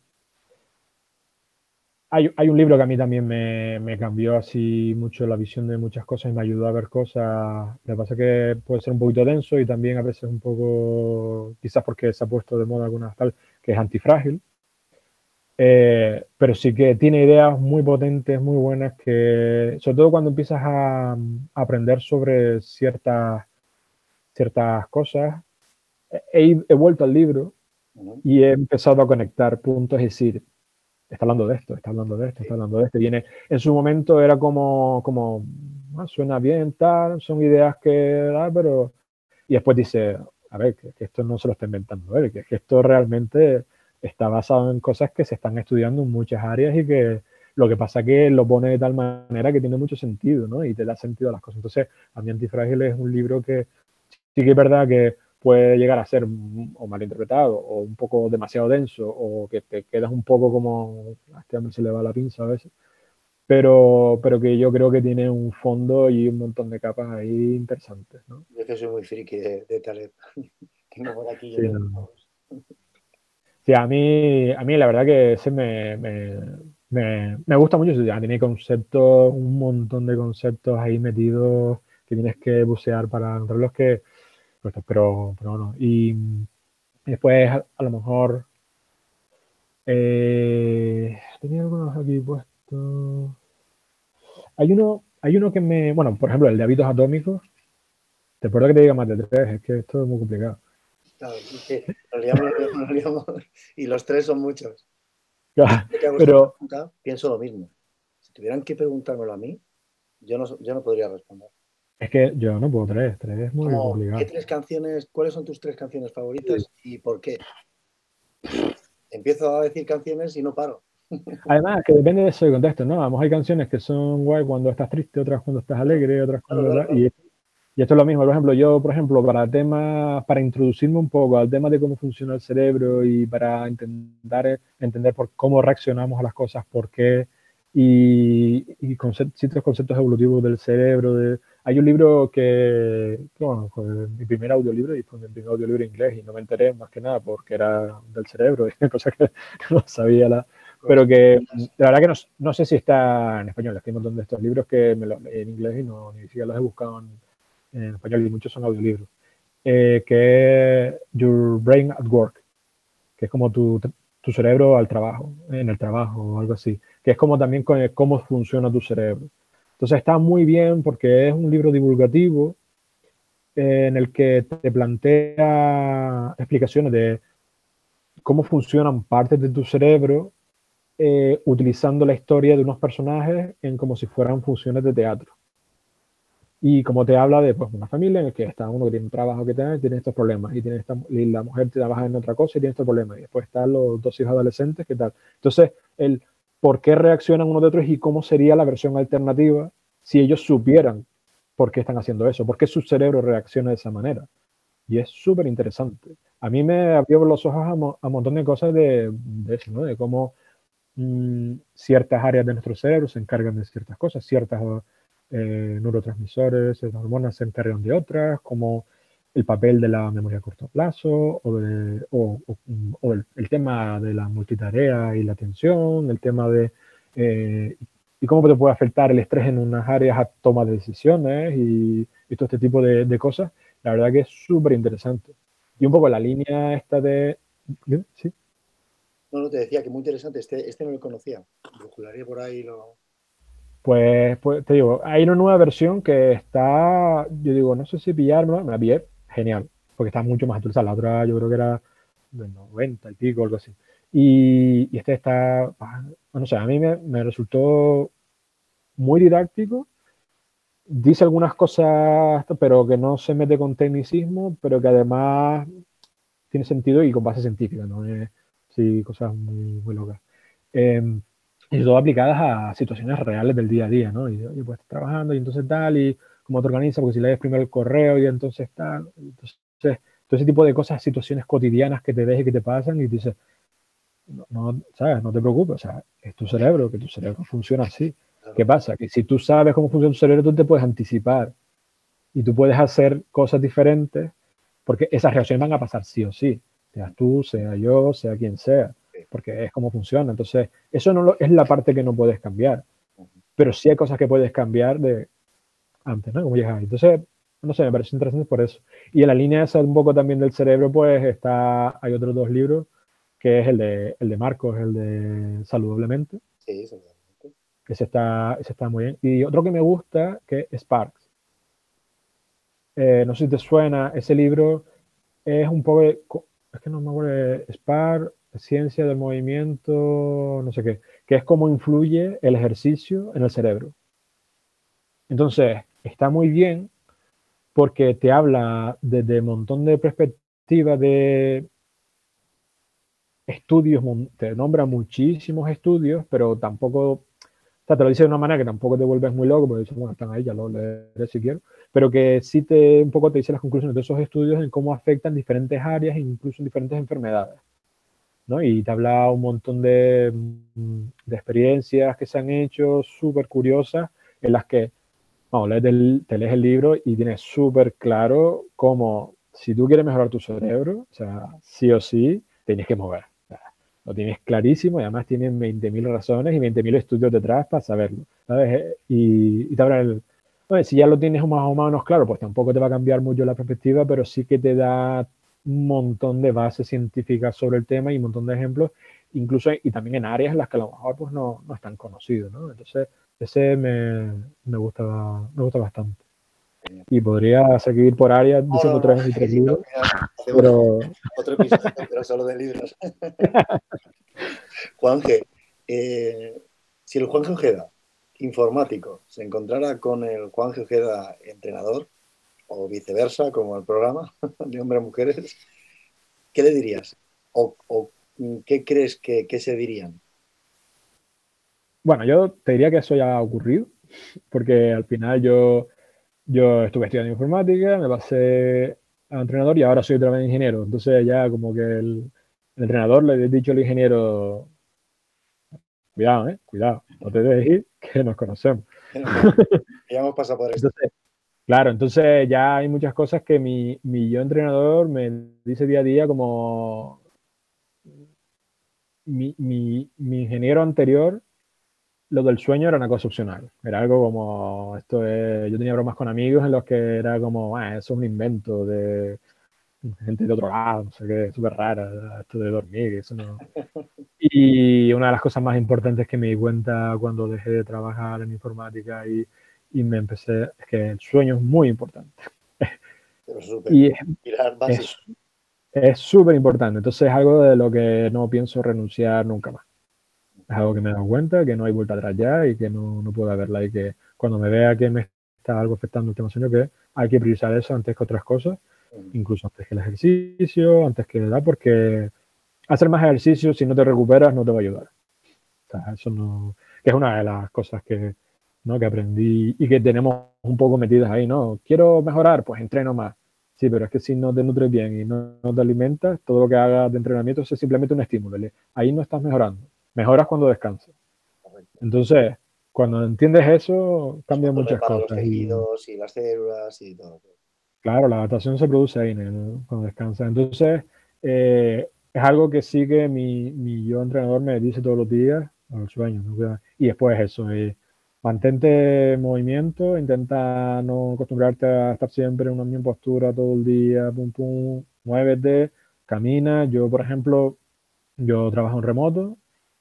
hay, hay, un libro que a mí también me, me, cambió así mucho la visión de muchas cosas y me ayudó a ver cosas. Lo que pasa es que puede ser un poquito denso y también a veces un poco, quizás porque se ha puesto de moda algunas tal, que es antifrágil. Eh, pero sí que tiene ideas muy potentes, muy buenas, que sobre todo cuando empiezas a, a aprender sobre ciertas, ciertas cosas, he, he vuelto al libro y he empezado a conectar puntos, es decir, está hablando de esto, está hablando de esto, está hablando de esto. Viene, en su momento era como, como ah, suena bien, tal, son ideas que, ah, pero... Y después dice, a ver, que, esto no se lo está inventando él, que, que, esto realmente está basado en cosas que se están estudiando en muchas áreas y que lo que pasa es que lo pone de tal manera que tiene mucho sentido, ¿no? Y te da sentido a las cosas. Entonces, a mí Antifrágil es un libro que sí que es verdad que puede llegar a ser o malinterpretado o un poco demasiado denso o que te quedas un poco como a este hombre se le va la pinza a veces. Pero, pero que yo creo que tiene un fondo y un montón de capas ahí interesantes. ¿no? Yo que soy muy friki de, de Taleb. Tengo por aquí. Sí, Sí, a mí, a mí la verdad que ese me, me, gusta mucho. Ya tiene conceptos, un montón de conceptos ahí metidos que tienes que bucear para encontrarlos que, pues, pero, pero bueno. Y, después a, lo mejor eh, tenía algunos aquí puestos. Hay uno, hay uno que me, bueno, por ejemplo, el de hábitos atómicos. Te recuerdo que te diga más de tres, es que esto es muy complicado. Claro, y los tres son muchos. pero pienso lo mismo. Si tuvieran que preguntármelo a mí, yo no, yo no podría responder. Es que yo no puedo tres, tres es muy complicado. ¿qué tres canciones, ¿Cuáles son tus tres canciones favoritas y por qué? Empiezo a decir canciones y no paro. Además, que depende de ese contexto, ¿no? Vamos, hay canciones que son guay cuando estás triste, otras cuando estás alegre, otras cuando... y y esto es lo mismo, por ejemplo, yo, por ejemplo, para temas, para introducirme un poco al tema de cómo funciona el cerebro y para intentar entender por cómo reaccionamos a las cosas, por qué, y, y ciertos conceptos evolutivos del cerebro. De, hay un libro que, bueno, fue mi primer audiolibro y fue mi primer audiolibro en inglés y no me enteré más que nada porque era del cerebro, y cosas que no sabía la, pero que la verdad que no, no, sé si está en español, hay un montón de estos libros que me los leí en inglés y no, ni siquiera los he buscado en, en español y muchos son audiolibros, eh, que es Your Brain at Work, que es como tu, tu, cerebro al trabajo, en el trabajo o algo así, que es como también cómo funciona tu cerebro. Entonces está muy bien porque es un libro divulgativo eh, en el que te plantea explicaciones de cómo funcionan partes de tu cerebro eh, utilizando la historia de unos personajes en como si fueran funciones de teatro. Y como te habla de pues, una familia en la que está uno que tiene un trabajo que tiene, tiene estos problemas, y, tiene esta, y la mujer trabaja en otra cosa y tiene estos problemas, y después están los dos hijos adolescentes, ¿qué tal? Entonces, el por qué reaccionan unos de otros y cómo sería la versión alternativa si ellos supieran por qué están haciendo eso, por qué su cerebro reacciona de esa manera. Y es súper interesante. A mí me abrió los ojos a, un montón de cosas de, de cómo mm, ciertas áreas de nuestro cerebro se encargan de ciertas cosas, ciertas eh, neurotransmisores, las hormonas se encargan de otras, como el papel de la memoria a corto plazo o, o, el, tema de la multitarea y la atención, el tema de eh, y cómo te puede afectar el estrés en unas áreas a toma de decisiones y, todo este tipo de, cosas. La verdad que es súper interesante. Y un poco la línea esta de... ¿Sí? No, no, te decía que muy interesante. Este, este no lo conocía. Lo por ahí lo... Pues, pues, te digo, hay una nueva versión que está, yo digo, no sé si pillarme, me la pillé, genial, porque está mucho más actualizada. La otra yo creo que era de 90 y pico, algo así. Y, este está, ah, no sé, a mí me, resultó muy didáctico. Dice algunas cosas, pero que no se mete con tecnicismo, pero que además tiene sentido y con base científica, ¿no? sí, cosas muy, muy locas. Em, y todo aplicadas a situaciones reales del día a día, ¿no? Y, y pues trabajando y entonces tal, y cómo te organizas, porque si lees primero el correo y entonces tal, entonces todo ese tipo de cosas, situaciones cotidianas que te ves y que te pasan y dices, no, ¿sabes? No te preocupes, o sea, es tu cerebro, que tu cerebro funciona así. ¿Qué pasa? Que si tú sabes cómo funciona tu cerebro, tú te puedes anticipar y tú puedes hacer cosas diferentes porque esas reacciones van a pasar sí o sí, sea tú, sea yo, sea quien sea porque es como funciona. Entonces, eso no es la parte que no puedes cambiar, pero sí hay cosas que puedes cambiar de antes, ¿no? Como llegas Entonces, no sé, me parece interesante por eso. Y en la línea esa un poco también del cerebro, pues está, hay otros dos libros, que es el de, el de Marcos, el de Saludablemente. Sí, saludablemente. Ese está, ese está muy bien. Y otro que me gusta, que es Sparks. Eh, no sé si te suena, ese libro es un poco, es que no me acuerdo, Sparks, ciencia del movimiento, no sé qué, que es cómo influye el ejercicio en el cerebro. Entonces, está muy bien porque te habla desde un montón de perspectivas de estudios, te nombra muchísimos estudios, pero tampoco, o sea, te lo dice de una manera que tampoco te vuelves muy loco, porque dices, bueno, están ahí, ya lo leeré si quiero, pero que sí te, un poco te dice las conclusiones de esos estudios en cómo afectan diferentes áreas, incluso en diferentes enfermedades. Y te habla un montón de, mm, de experiencias que se han hecho súper curiosas en las que, vamos, te lees el libro y tienes súper claro cómo, si tú quieres mejorar tu cerebro, o sea, sí o sí, tienes que mover. lo tienes clarísimo y además tienes 20.000 razones y 20.000 estudios detrás para saberlo, ¿sabes? Y, y te el... si ya lo tienes más o menos claro, pues tampoco te va a cambiar mucho la perspectiva, pero sí que te da un montón de bases científicas sobre el tema y un montón de ejemplos, incluso y también en áreas en las que a lo mejor pues, no, no están conocidos, ¿no? Entonces, ese me, me, gusta, me gusta bastante. Y podría seguir por áreas diciendo tres y tres libros. pero... Otro episodio, pero solo de libros. Juanje, eh, si el Juanje Ojeda, informático, se encontrara con el Juanje Ojeda, entrenador, o viceversa, como el programa de hombres a mujeres, ¿qué le dirías? ¿O, qué crees que, que se dirían? Bueno, yo te diría que eso ya ha ocurrido, porque al final yo yo estuve estudiando informática, me pasé a entrenador y ahora soy otra vez ingeniero. Entonces ya como que el, entrenador le he dicho al ingeniero, cuidado, ¿eh? Cuidado, no te dejes ir, que nos conocemos. ya hemos pasado por eso. claro, entonces ya hay muchas cosas que mi, mi yo entrenador me dice día a día como mi, mi, mi ingeniero anterior lo del sueño era una cosa opcional. Era algo como, esto es, yo tenía bromas con amigos en los que era como, ah, eso es un invento de gente de otro lado, no sé qué, súper rara, esto de dormir, eso no. Y una de las cosas más importantes que me di cuenta cuando dejé de trabajar en informática y, y me empecé, es que el sueño es muy importante. y es súper importante, entonces es algo de lo que no pienso renunciar nunca más es algo que me he dado cuenta, que no hay vuelta atrás ya y que no, no puedo verla y que cuando me vea que me está algo afectando el tema sueño, que hay que priorizar eso antes que otras cosas, incluso antes que el ejercicio, antes que la edad, porque hacer más ejercicio si no te recuperas no te va a ayudar. O sea, eso no, que es una de las cosas que, ¿no? que aprendí y que tenemos un poco metidas ahí, ¿no? Quiero mejorar, pues entreno más. Sí, pero es que si no te nutres bien y no, no te alimentas, todo lo que hagas de entrenamiento es simplemente un estímulo. Ahí no estás mejorando mejoras cuando descansas. Entonces, cuando entiendes eso, cambian muchas cosas. Los tejidos y, las células y todo. Claro, la adaptación se produce ahí cuando descansas. Entonces, eh, es algo que sí que mi, mi, yo entrenador me dice todos los días, al sueño, y después eso, eh, mantente en movimiento, intenta no acostumbrarte a estar siempre en una misma postura todo el día, pum, pum, muévete, camina. Yo, por ejemplo, yo trabajo en remoto,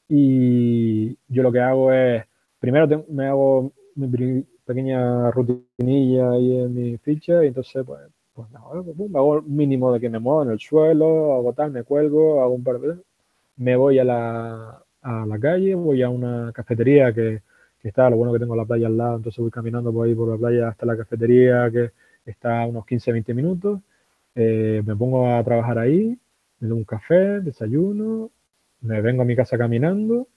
y yo lo que hago es, primero me hago mi pequeña rutinilla ahí en mi ficha y entonces pues, pues me, hago, el mínimo de que me muevo en el suelo, hago tal, me cuelgo, hago un par de... Me voy a la, a la calle, voy a una cafetería que, que, está, lo bueno que tengo la playa al lado, entonces voy caminando por ahí por la playa hasta la cafetería que está a unos 15-20 minutos, eh, me pongo a trabajar ahí, me doy un café, desayuno, me vengo a mi casa caminando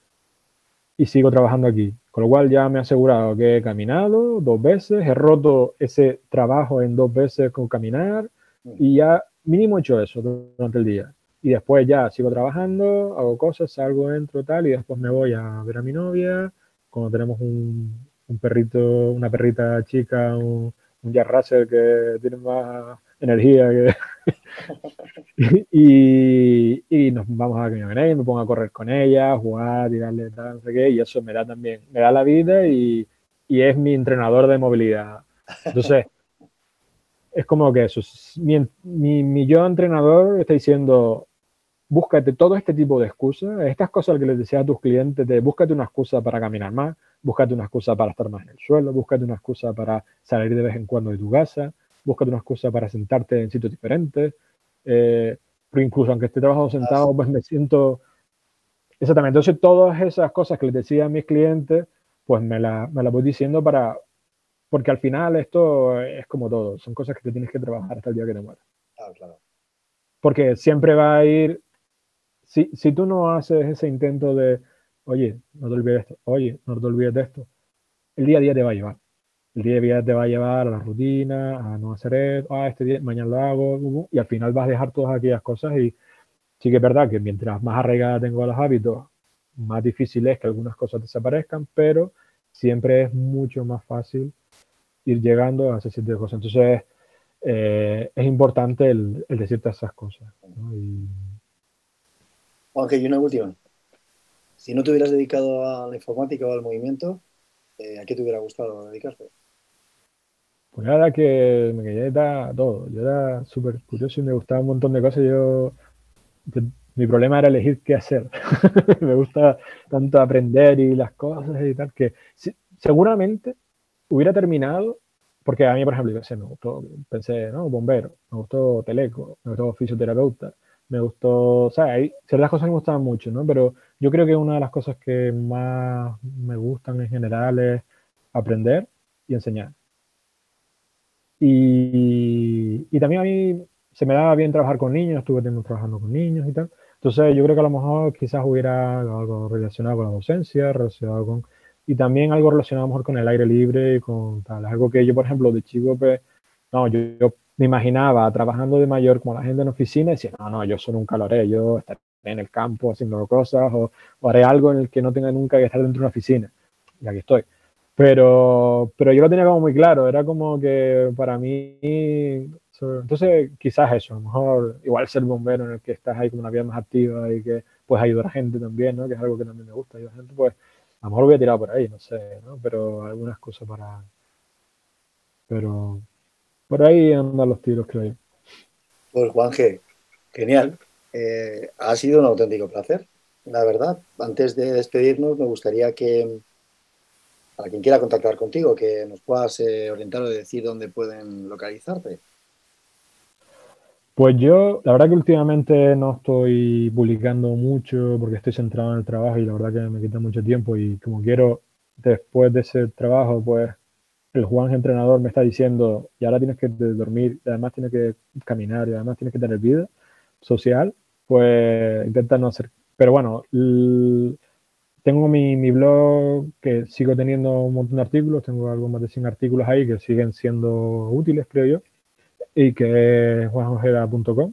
y sigo trabajando aquí. Con lo cual ya me he asegurado que he caminado dos veces, he roto ese trabajo en dos veces con caminar y ya mínimo he hecho eso durante el día. Y después ya sigo trabajando, hago cosas, salgo, entro, tal, y después me voy a ver a mi novia. Cuando tenemos un, un perrito, una perrita chica, un, un Jack Russell que tiene más energía que... y, y, nos vamos a con ella, me pongo a correr con ella, jugar, tirarle tal, no sé qué, y eso me da también, me da la vida y, y es mi entrenador de movilidad. Entonces, es como que eso, mi, mi, mi, yo entrenador está diciendo, búscate todo este tipo de excusas, estas cosas que les decía a tus clientes, de búscate una excusa para caminar más, búscate una excusa para estar más en el suelo, búscate una excusa para salir de vez en cuando de tu casa, búscate una excusa para sentarte en sitios diferentes, eh, pero incluso aunque esté trabajando sentado, pues me siento... Exactamente, entonces todas esas cosas que les decía a mis clientes, pues me las me la voy diciendo para... Porque al final esto es como todo, son cosas que te tienes que trabajar hasta el día que te mueras. Claro, claro. Porque siempre va a ir... Si, si tú no haces ese intento de, oye, no te olvides de esto, oye, no te olvides de esto, el día a día te va a llevar el día a día te va a llevar a la rutina, a no hacer esto, ah, este día, mañana lo hago, y al final vas a dejar todas aquellas cosas y sí que es verdad que mientras más arraigada tengo los hábitos, más difícil es que algunas cosas desaparezcan, pero siempre es mucho más fácil ir llegando a sitio de cosas. Entonces, eh, es importante el, decirte esas cosas. ¿no? Y... una última. Si no te hubieras dedicado a la informática o al movimiento, eh, ¿a qué te hubiera gustado dedicarte? Pues nada, que me quería a todo. Yo era súper curioso y me gustaba un montón de cosas. Yo, mi problema era elegir qué hacer. me gusta tanto aprender y las cosas y tal, que seguramente hubiera terminado, porque a mí, por ejemplo, me gustó, pensé, ¿no? Bombero, me gustó teleco, me gustó fisioterapeuta, me gustó, o sea, hay ciertas cosas que me gustaban mucho, ¿no? Pero yo creo que una de las cosas que más me gustan en general es aprender y enseñar. Y, y también a mí se me daba bien trabajar con niños, estuve trabajando con niños y tal. Entonces yo creo que a lo mejor quizás hubiera algo relacionado con la docencia, relacionado con... Y también algo relacionado a lo mejor con el aire libre y con tal. Algo que yo, por ejemplo, de chico, pues, no, yo, me imaginaba trabajando de mayor como la gente en oficina y decía, no, no, yo soy un caloré, yo estaré en el campo haciendo cosas o, o haré algo en el que no tenga nunca que estar dentro de una oficina. Y aquí estoy. Pero, pero yo lo tenía como muy claro, era como que para mí, entonces quizás eso, a lo mejor igual ser bombero en el que estás ahí como una vida más activa y que puedes ayudar a gente también, ¿no? Que es algo que también me gusta, ayudar a gente, pues a lo mejor voy a tirar por ahí, no sé, ¿no? Pero algunas cosas para... Pero por ahí andan los tiros, creo yo. Pues Juanje, genial. Eh, ha sido un auténtico placer, la verdad. Antes de despedirnos, me gustaría que para quien quiera contactar contigo, que nos puedas eh, orientar o decir dónde pueden localizarte. Pues yo, la verdad que últimamente no estoy publicando mucho porque estoy centrado en el trabajo y la verdad que me quita mucho tiempo y como quiero, después de ese trabajo, pues el Juan entrenador me está diciendo, y ahora tienes que dormir, y además tienes que caminar, y además tienes que tener vida social, pues intenta no hacer... Pero bueno, tengo mi, mi, blog que sigo teniendo un montón de artículos, tengo algo más de 100 artículos ahí que siguen siendo útiles, creo yo, y que es juanjojeda.com.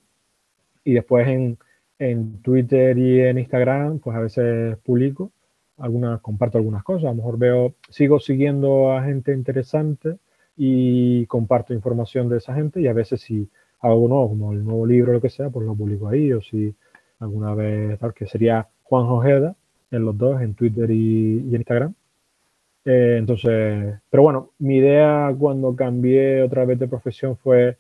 Y después en, en, Twitter y en Instagram, pues a veces publico, algunas, comparto algunas cosas, a lo mejor veo, sigo siguiendo a gente interesante y comparto información de esa gente y a veces si hago nuevo, como el nuevo libro o lo que sea, pues lo publico ahí, o si alguna vez, tal, que sería Juan Ojeda, en los dos, en Twitter y, en Instagram. Eh, entonces, pero bueno, mi idea cuando cambié otra vez de profesión fue,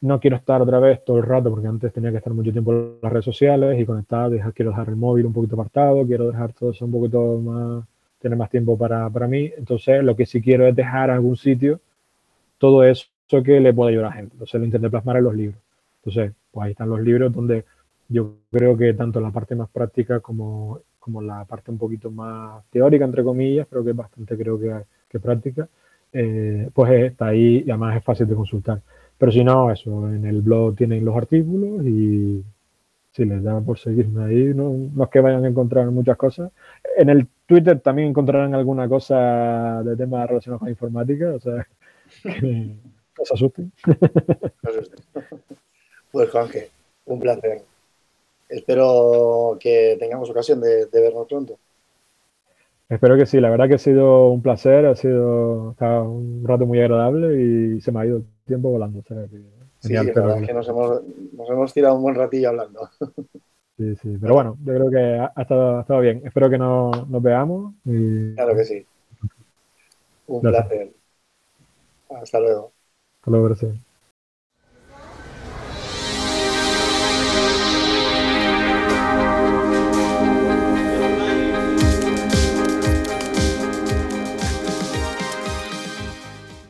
no quiero estar otra vez todo el rato, porque antes tenía que estar mucho tiempo en las redes sociales y conectado, dejar, quiero dejar el móvil un poquito apartado, quiero dejar todo eso un poquito más, tener más tiempo para, para mí. Entonces, lo que sí quiero es dejar algún sitio todo eso que le pueda ayudar a la gente. Entonces, lo intenté plasmar en los libros. Entonces, pues ahí están los libros donde yo creo que tanto la parte más práctica como, como la parte un poquito más teórica, entre comillas, pero que es bastante creo que, que práctica, eh, pues está ahí y además es fácil de consultar. Pero si no, eso, en el blog tienen los artículos y si les da por seguirme ahí, no, no es que vayan a encontrar muchas cosas. En el Twitter también encontrarán alguna cosa de temas relacionados con informática, o sea, que no se asusten. Pues Juanje, un placer espero que tengamos ocasión de, vernos pronto. Espero que sí, la verdad que ha sido un placer, ha sido un rato muy agradable y se me ha ido el tiempo volando. sí, la verdad es que nos hemos, nos hemos, tirado un buen ratillo hablando. Sí, sí, pero bueno, yo creo que ha, estado, ha estado, bien. Espero que no, nos veamos. Claro que sí. Un placer. Hasta luego. Hasta luego, gracias.